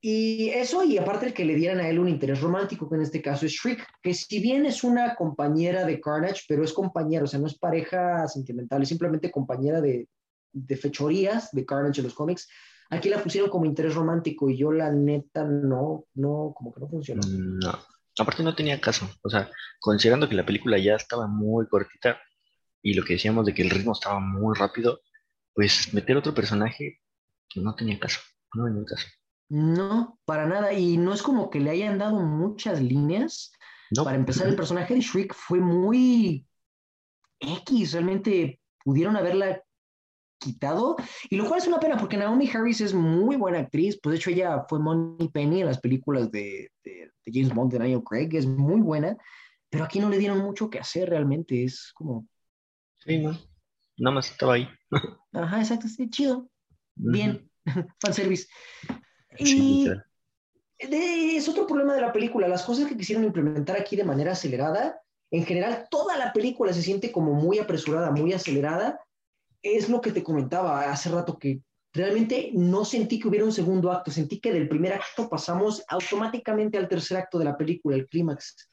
Y eso, y aparte el que le dieran a él un interés romántico, que en este caso es Shriek, que si bien es una compañera de Carnage, pero es compañera, o sea, no es pareja sentimental, es simplemente compañera de, de fechorías de Carnage en los cómics. Aquí la pusieron como interés romántico y yo la neta no, no, como que no funcionó. No, aparte no tenía caso, o sea, considerando que la película ya estaba muy cortita y lo que decíamos de que el ritmo estaba muy rápido, pues meter otro personaje no tenía caso, no tenía caso. No, para nada. Y no es como que le hayan dado muchas líneas. Para empezar, el personaje de Shriek fue muy X. Realmente pudieron haberla quitado. Y lo cual es una pena porque Naomi Harris es muy buena actriz. Pues de hecho, ella fue Money Penny en las películas de, James Bond de Daniel Craig. Es muy buena. Pero aquí no le dieron mucho que hacer realmente. Es como. Sí, no. Nada más estaba ahí. Ajá, exacto. Sí, chido. Bien. Fanservice. Y es otro problema de la película. Las cosas que quisieron implementar aquí de manera acelerada, en general toda la película se siente como muy apresurada, muy acelerada. Es lo que te comentaba hace rato, que realmente no sentí que hubiera un segundo acto, sentí que del primer acto pasamos automáticamente al tercer acto de la película, el clímax.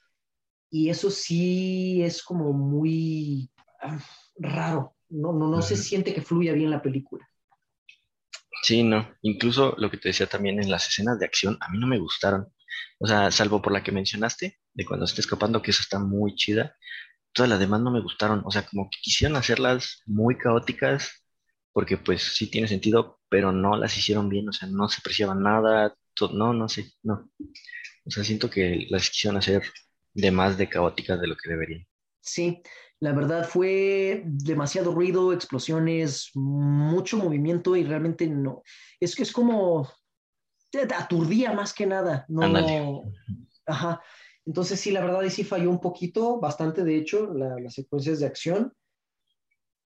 Y eso sí es como muy ah, raro, no, no, no se siente que fluya bien la película. Sí, no. Incluso lo que te decía también en las escenas de acción, a mí no me gustaron. O sea, salvo por la que mencionaste, de cuando está escapando, que eso está muy chida. Todas las demás no me gustaron. O sea, como que quisieron hacerlas muy caóticas, porque pues sí tiene sentido, pero no las hicieron bien. O sea, no se apreciaba nada. no, no sé, no. O sea, siento que las quisieron hacer de más de caóticas de lo que deberían. Sí, la verdad fue demasiado ruido, explosiones, mucho movimiento y realmente no. Es que es como aturdía más que nada. No, Ajá. Entonces sí, la verdad sí falló un poquito, bastante de hecho, las secuencias de acción.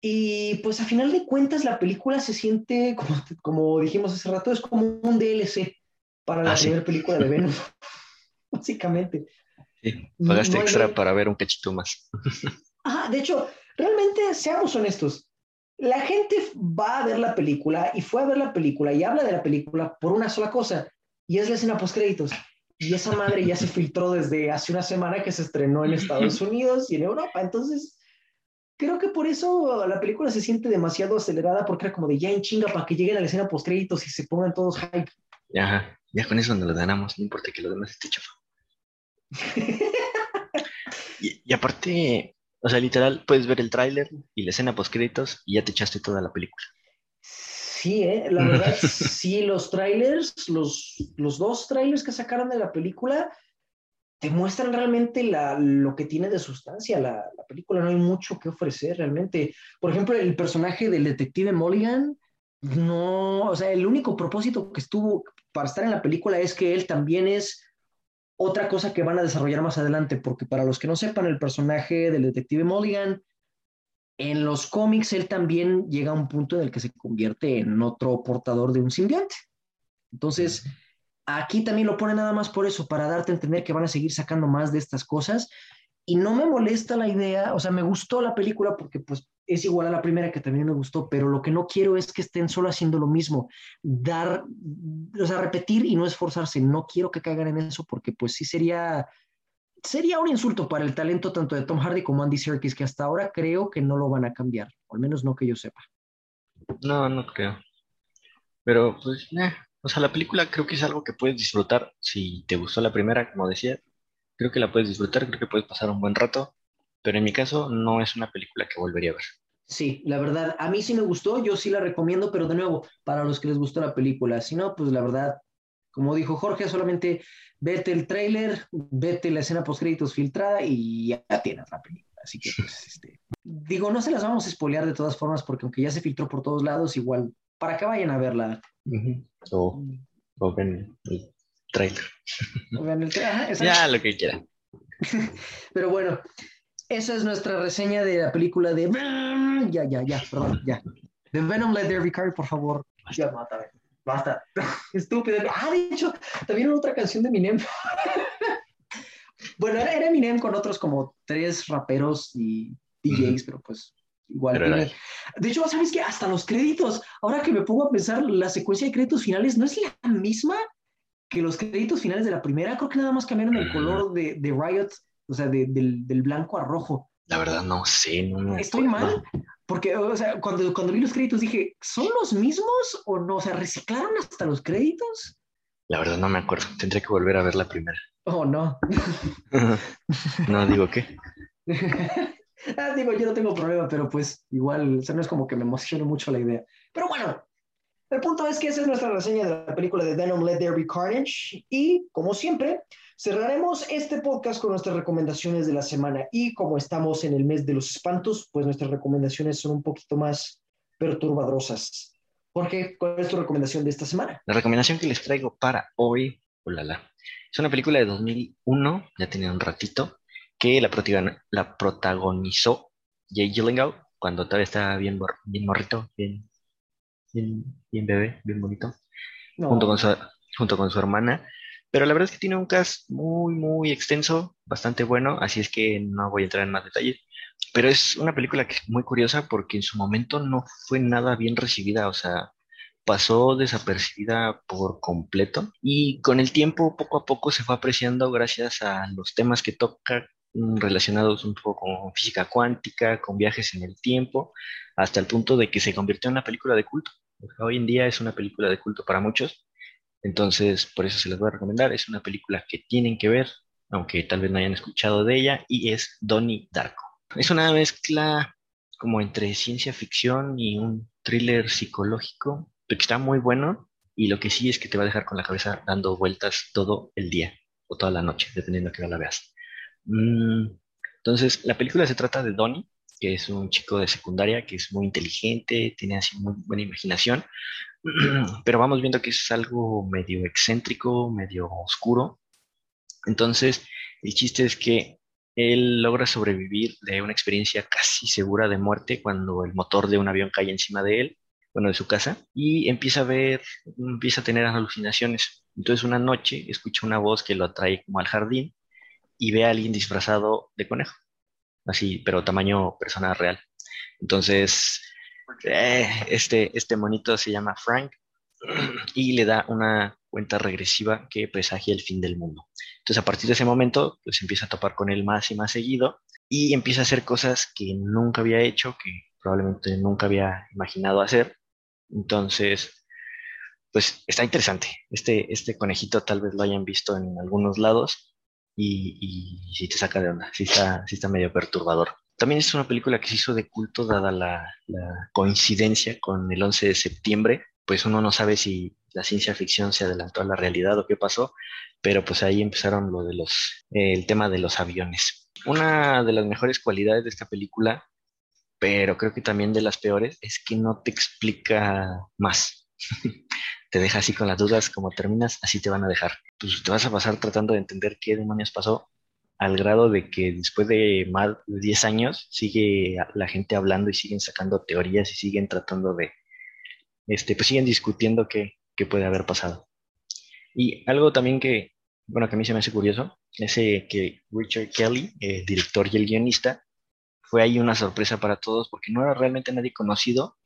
Y pues a final de cuentas la película se siente, como, como dijimos hace rato, es como un DLC para la ah, primera película de Venom, básicamente. Sí, pagaste extra para ver un cachito más. de hecho, realmente, seamos honestos, la gente va a ver la película y fue a ver la película y habla de la película por una sola cosa, y es la escena post créditos. Y esa madre ya se filtró desde hace una semana que se estrenó en Estados Unidos y en Europa. Entonces, creo que por eso la película se siente demasiado acelerada porque era como de ya en chinga para que lleguen a la escena post créditos y se pongan todos hype. Ajá, ya con eso nos lo ganamos, no importa que lo demás esté chafa. y, aparte, o sea, literal, puedes ver el tráiler y la escena post créditos y ya te echaste toda la película. Sí, ¿eh? la verdad, sí, los trailers, los, los dos trailers que sacaron de la película, te muestran realmente la, lo que tiene de sustancia la, la, película. No hay mucho que ofrecer realmente. Por ejemplo, el personaje del detective Mulligan, no, o sea, el único propósito que estuvo para estar en la película es que él también es otra cosa que van a desarrollar más adelante, porque para los que no sepan, el personaje del detective Mulligan, en los cómics él también llega a un punto en el que se convierte en otro portador de un simbionte. Entonces, aquí también lo pone nada más por eso, para darte a entender que van a seguir sacando más de estas cosas. y no me molesta la idea, o sea, me gustó la película porque pues es igual a la primera que también me gustó, pero lo que no quiero es que estén solo haciendo lo mismo, dar, o sea, repetir y no esforzarse, no quiero que caigan en eso porque pues sí sería, sería un insulto para el talento tanto de Tom Hardy como Andy Serkis, que hasta ahora creo que no lo van a cambiar, o al menos no que yo sepa. No, no creo. Pero pues, eh, o sea, la película creo que es algo que puedes disfrutar si te gustó la primera, como decía, creo que la puedes disfrutar, creo que puedes pasar un buen rato, pero en mi caso no es una película que volvería a ver. Sí, la verdad, a mí sí me gustó, yo sí la recomiendo, pero de nuevo, para los que les gustó la película, si no, pues la verdad, como dijo Jorge, solamente vete el tráiler, vete la escena post créditos filtrada y ya tienes la película. Así que, pues, este, digo, no se las vamos a espolear de todas formas, porque aunque ya se filtró por todos lados, igual, para que vayan a verla. o, o, ven el trailer. O ven el trailer, ya, lo que quieran. Pero bueno, esa es nuestra reseña de la película de... Ya, ya, ya, perdón, ya. De Venom Let There Be por favor. Ya, mátame. Basta. Estúpido. Ah, de hecho, también otra canción de Eminem. bueno, era Eminem con otros como tres raperos y DJs, pero pues igual. De hecho, ¿sabes qué? Hasta los créditos, ahora que me pongo a pensar, la secuencia de créditos finales no es la misma que los créditos finales de la primera. Creo que nada más cambiaron el color de, de Riot o sea, del, blanco a rojo. La verdad no sé, no Estoy mal, porque, o sea, cuando, cuando vi los créditos dije, ¿son los mismos o no? O sea, ¿reciclaron hasta los créditos? La verdad no me acuerdo, tendré que volver a ver la primera. Oh, no. no, digo, ¿qué? ah, digo, yo no tengo problema, pero pues igual, o sea, no es como que me emocione mucho la idea. Pero bueno, el punto es que esa es nuestra reseña de la película de Venom Let There Be Carnage y, como siempre, Cerraremos este podcast con nuestras recomendaciones de la semana y como estamos en el mes de los espantos, pues nuestras recomendaciones son un poquito más perturbadorosas. Jorge, ¿cuál es tu recomendación de esta semana? La recomendación que les traigo para hoy, olala, es una película de 2001, ya tenía un ratito, que la, la protagonizó Jay Gyllenhaal cuando todavía estaba bien, bien morrito, bien, bien, bien bebé, bien bonito, junto, con su, junto con su hermana. Pero la verdad es que tiene un cast muy, muy extenso, bastante bueno, así es que no voy a entrar en más detalles. Pero es una película que es muy curiosa porque en su momento no fue nada bien recibida, o sea, pasó desapercibida por completo y con el tiempo poco a poco se fue apreciando gracias a los temas que toca mm, relacionados un poco con física cuántica, con viajes en el tiempo, hasta el punto de que se convirtió en una película de culto. Hoy en día es una película de culto para muchos entonces, por eso se les voy a recomendar. Es una película que tienen que ver, aunque tal vez no hayan escuchado de ella, y es Donnie Darko. Es una mezcla como entre ciencia ficción y un thriller psicológico, que está muy bueno, y lo que sí es que te va a dejar con la cabeza dando vueltas todo el día o toda la noche, dependiendo de qué la veas. Mm, entonces, la película se trata de Donnie, que es un chico de secundaria que es muy inteligente, tiene así muy buena imaginación, pero vamos viendo que es algo medio excéntrico, medio oscuro. Entonces, el chiste es que él logra sobrevivir de una experiencia casi segura de muerte cuando el motor de un avión cae encima de él, bueno, de su casa, y empieza a ver, empieza a tener alucinaciones. Entonces, una noche escucha una voz que lo atrae como al jardín y ve a alguien disfrazado de conejo, así, pero tamaño persona real. Entonces, eh, este, este monito se llama Frank y le da una cuenta regresiva que presagia el fin del mundo. Entonces a partir de ese momento pues empieza a topar con él más y más seguido y empieza a hacer cosas que nunca había hecho, que probablemente nunca había imaginado hacer. Entonces, pues está interesante. Este, este conejito tal vez lo hayan visto en algunos lados y, y si te saca de onda, sí está, sí está medio perturbador. También es una película que se hizo de culto dada la, coincidencia con el 11 de septiembre, pues uno no sabe si la ciencia ficción se adelantó a la realidad o qué pasó, pero pues ahí empezaron lo de los, el tema de los aviones. Una de las mejores cualidades de esta película, pero creo que también de las peores, es que no te explica más. te deja así con las dudas, como terminas, así te van a dejar. Pues te vas a pasar tratando de entender qué demonios pasó al grado de que después de más de 10 años sigue la gente hablando y siguen sacando teorías y siguen tratando de, este, pues siguen discutiendo qué, qué puede haber pasado. Y algo también que, bueno, que a mí se me hace curioso, ese que Richard Kelly, el director y el guionista, fue ahí una sorpresa para todos porque no era realmente nadie conocido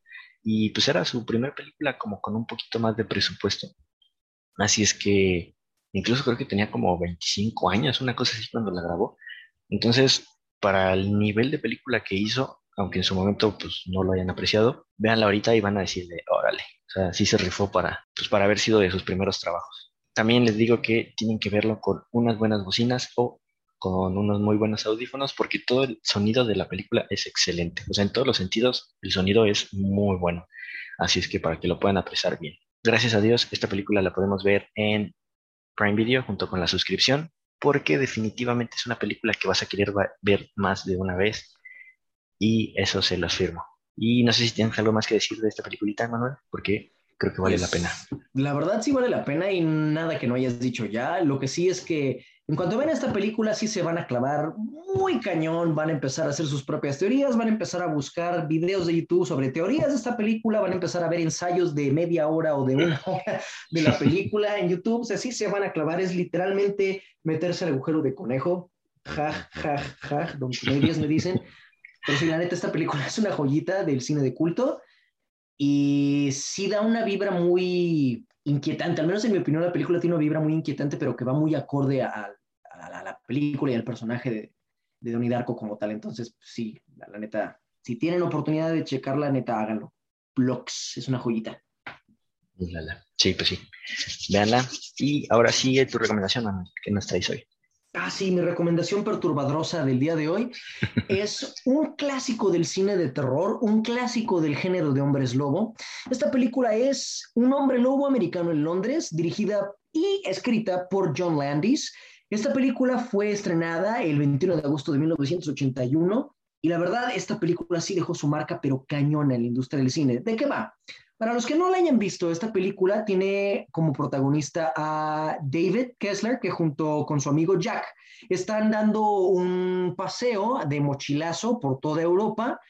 y pues era su primera película como con un poquito más de presupuesto. Así es que incluso creo que tenía como 25 años, una cosa así cuando la grabó. Entonces, para el nivel de película que hizo, aunque en su momento pues no lo hayan apreciado, véanla ahorita y van a decirle, órale, o sea, sí se rifó para, pues, para haber sido de sus primeros trabajos. También les digo que tienen que verlo con unas buenas bocinas o con unos muy buenos audífonos porque todo el sonido de la película es excelente. O sea, en todos los sentidos el sonido es muy bueno. Así es que para que lo puedan apreciar bien. Gracias a Dios, esta película la podemos ver en Prime Video junto con la suscripción porque definitivamente es una película que vas a querer ver más de una vez y eso se lo afirmo. Y no sé si tienes algo más que decir de esta peliculita, Manuel, porque creo que vale la Pues, pena. La verdad sí vale la pena y nada que no hayas dicho ya. Lo que sí es que en cuanto ven esta película sí se van a clavar muy cañón, van a empezar a hacer sus propias teorías, van a empezar a buscar videos de YouTube sobre teorías de esta película, van a empezar a ver ensayos de media hora o de una hora de la película en YouTube. O sea, sí se van a clavar, es literalmente meterse al agujero de conejo. Ja, ja, ja, don comedias me dicen. Pero sí, la neta, esta película es una joyita del cine de culto y sí da una vibra muy inquietante, al menos en mi opinión la película tiene una vibra muy inquietante, pero que va muy acorde a, la película y al personaje de, de Donnie Darko como tal. Entonces, sí, la, neta, si tienen oportunidad de checarla, neta, háganlo. Blocks, es una joyita. Sí, pues sí. Veanla. Y ahora sigue tu recomendación, que nos traes hoy. Ah, sí, mi recomendación perturbadrosa del día de hoy es un clásico del cine de terror, un clásico del género de hombres lobo. Esta película es Un hombre lobo americano en Londres, dirigida y escrita por John Landis. Esta película fue estrenada el 21 de agosto de 1981 y la verdad, esta película sí dejó su marca, pero cañona en la industria del cine. ¿De qué va? Para los que no la hayan visto, esta película tiene como protagonista a David Kessler, que junto con su amigo Jack están dando un paseo de mochilazo por toda Europa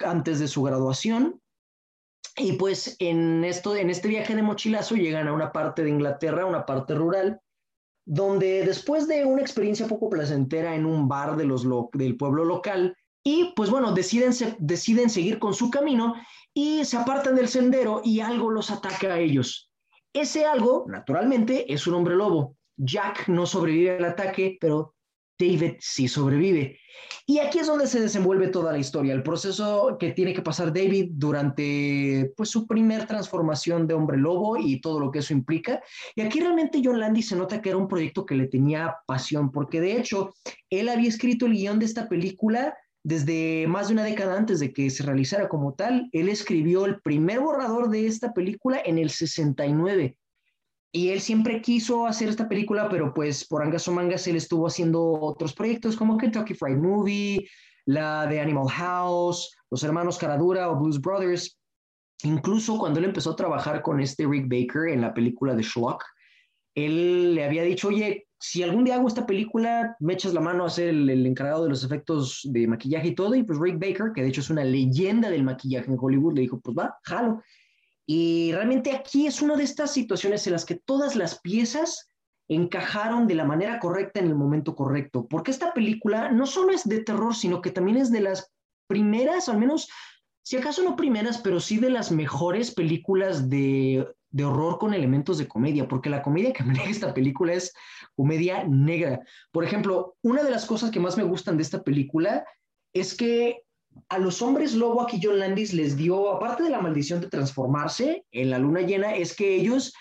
antes de su graduación. Y pues en, esto, en este viaje de mochilazo llegan a una parte de Inglaterra, una parte rural, donde después de una experiencia poco placentera en un bar de los lo, del pueblo local, y pues bueno, deciden, deciden seguir con su camino y se apartan del sendero y algo los ataca a ellos. Ese algo, naturalmente, es un hombre lobo. Jack no sobrevive al ataque, pero David sí sobrevive. Y aquí es donde se desenvuelve toda la historia, el proceso que tiene que pasar David durante pues, su primer transformación de hombre lobo y todo lo que eso implica. Y aquí realmente John Landy se nota que era un proyecto que le tenía pasión, porque de hecho él había escrito el guion de esta película desde más de una década antes de que se realizara como tal, él escribió el primer borrador de esta película en el 69. Y él siempre quiso hacer esta película, pero pues por angas o mangas él estuvo haciendo otros proyectos como Kentucky Fried Movie, la de Animal House, Los Hermanos Caradura o Blues Brothers. Incluso cuando él empezó a trabajar con este Rick Baker en la película de Schlock, él le había dicho, oye, si algún día hago esta película, me echas la mano a ser el, encargado de los efectos de maquillaje y todo. Y pues Rick Baker, que de hecho es una leyenda del maquillaje en Hollywood, le dijo, pues va, jalo. Y realmente aquí es una de estas situaciones en las que todas las piezas encajaron de la manera correcta en el momento correcto. Porque esta película no solo es de terror, sino que también es de las primeras, al menos, si acaso no primeras, pero sí de las mejores películas de de horror con elementos de comedia, porque la comedia que maneja esta película es comedia negra. Por ejemplo, una de las cosas que más me gustan de esta película es que a los hombres lobo aquí John Landis les dio, aparte de la maldición de transformarse en la luna llena, es que ellos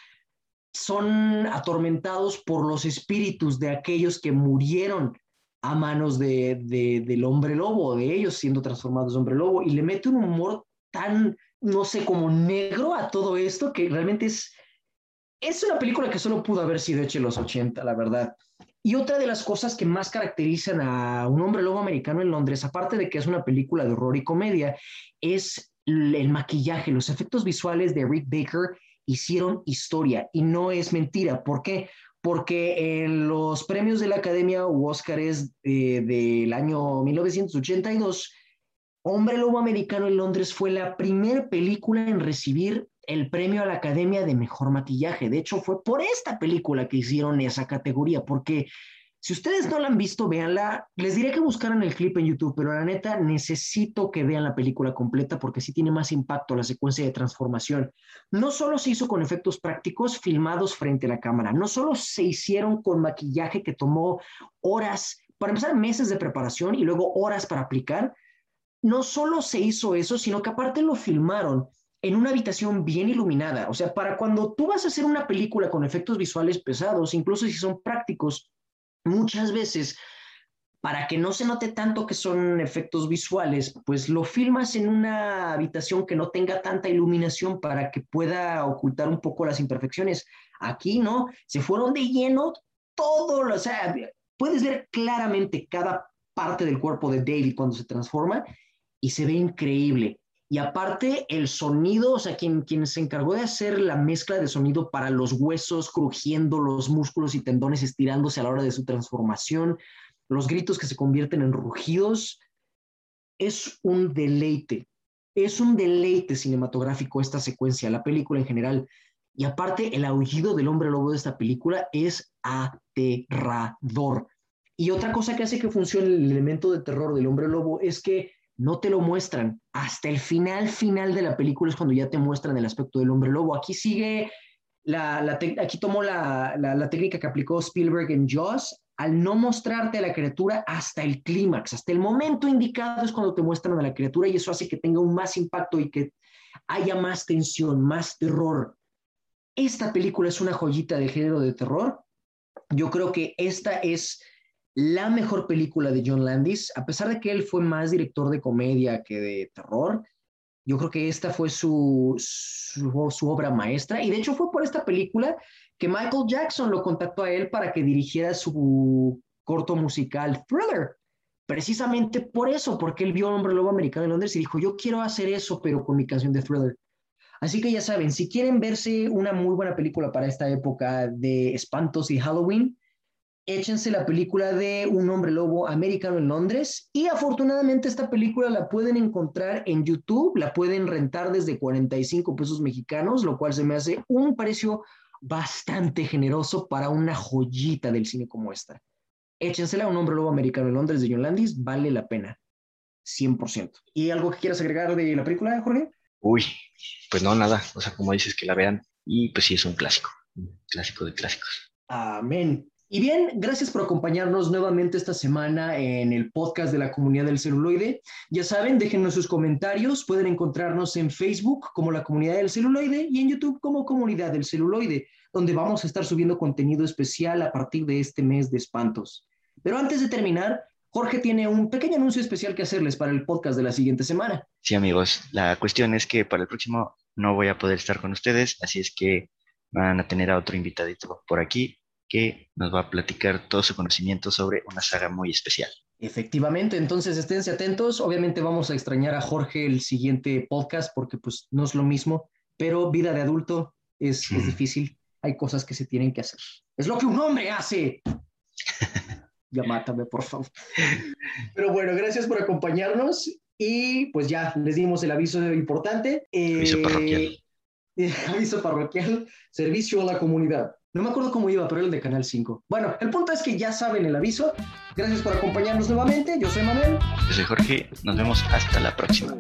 son atormentados por los espíritus de aquellos que murieron a manos de, de, del hombre lobo, de ellos siendo transformados en hombre lobo, y le mete un humor tan no sé, como negro a todo esto, que realmente es, es una película que solo pudo haber sido hecha en los 80, la verdad. Y otra de las cosas que más caracterizan a un hombre lobo americano en Londres, aparte de que es una película de horror y comedia, es el maquillaje, los efectos visuales de Rick Baker hicieron historia y no es mentira. ¿Por qué? Porque en los premios de la Academia o Óscares eh, del año 1982, Hombre Lobo Americano en Londres fue la primera película en recibir el premio a la Academia de Mejor Maquillaje. De hecho, fue por esta película que hicieron esa categoría, porque Si ustedes no la han visto, véanla. Les diré que buscaran el clip en YouTube, pero la neta necesito que vean la película completa porque sí tiene más impacto la secuencia de transformación. No solo se hizo con efectos prácticos filmados frente a la cámara, no solo se hicieron con maquillaje que tomó horas, para empezar meses de preparación y luego horas para aplicar. No solo se hizo eso, sino que aparte lo filmaron en una habitación bien iluminada. O sea, para cuando tú vas a hacer una película con efectos visuales pesados, incluso si son prácticos, muchas veces, para que no se note tanto que son efectos visuales, pues lo filmas en una habitación que no tenga tanta iluminación para que pueda ocultar un poco las imperfecciones. Aquí no, se fueron de lleno todo, o sea, puedes ver claramente cada parte del cuerpo de David cuando se transforma y se ve increíble. Y aparte, el sonido, o sea, quien, quien se encargó de hacer la mezcla de sonido para los huesos crujiendo, los músculos y tendones estirándose a la hora de su transformación, los gritos que se convierten en rugidos, es un deleite. Es un deleite cinematográfico esta secuencia, la película en general. Y aparte, el aullido del hombre lobo de esta película es aterrador. Y otra cosa que hace que funcione el elemento de terror del hombre lobo es que no te lo muestran. Hasta el final, final de la película es cuando ya te muestran el aspecto del hombre lobo. Aquí sigue, la, aquí tomó la, la, técnica que aplicó Spielberg en Jaws al no mostrarte a la criatura hasta el clímax, hasta el momento indicado es cuando te muestran a la criatura y eso hace que tenga un más impacto y que haya más tensión, más terror. Esta película es una joyita de género de terror. Yo creo que esta es la mejor película de John Landis, a pesar de que él fue más director de comedia que de terror. Yo creo que esta fue su, su, obra maestra y de hecho fue por esta película que Michael Jackson lo contactó a él para que dirigiera su corto musical Thriller. Precisamente por eso, porque él vio a Hombre Lobo Americano en Londres y dijo, yo quiero hacer eso, pero con mi canción de Thriller. Así que ya saben, si quieren verse una muy buena película para esta época de espantos y Halloween, échense la película de Un hombre lobo americano en Londres y afortunadamente esta película la pueden encontrar en YouTube, la pueden rentar desde 45 pesos mexicanos, lo cual se me hace un precio bastante generoso para una joyita del cine como esta. Échensela, Un hombre lobo americano en Londres de John Landis, vale la pena, 100%. ¿Y algo que quieras agregar de la película, Jorge? Uy, pues no, nada, o sea, como dices, que la vean y pues sí, es un clásico, un clásico de clásicos. Amén. Y bien, gracias por acompañarnos nuevamente esta semana en el podcast de la comunidad del celuloide. Ya saben, déjenos sus comentarios. Pueden encontrarnos en Facebook como la comunidad del celuloide y en YouTube como comunidad del celuloide, donde vamos a estar subiendo contenido especial a partir de este mes de espantos. Pero antes de terminar, Jorge tiene un pequeño anuncio especial que hacerles para el podcast de la siguiente semana. Sí, amigos, la cuestión es que para el próximo no voy a poder estar con ustedes, así es que van a tener a otro invitadito por aquí que nos va a platicar todo su conocimiento sobre una saga muy especial. Efectivamente, entonces esténse atentos. Obviamente vamos a extrañar a Jorge el siguiente podcast porque pues no es lo mismo, pero vida de adulto es, es difícil. Hay cosas que se tienen que hacer. Es lo que un hombre hace. ya mátame, por favor. Pero bueno, gracias por acompañarnos y pues ya les dimos el aviso importante. aviso parroquial. aviso parroquial, servicio a la comunidad. No me acuerdo cómo iba, pero era el de Canal 5. Bueno, el punto es que ya saben el aviso. Gracias por acompañarnos nuevamente. Yo soy Manuel. Yo soy Jorge. Nos vemos hasta la próxima.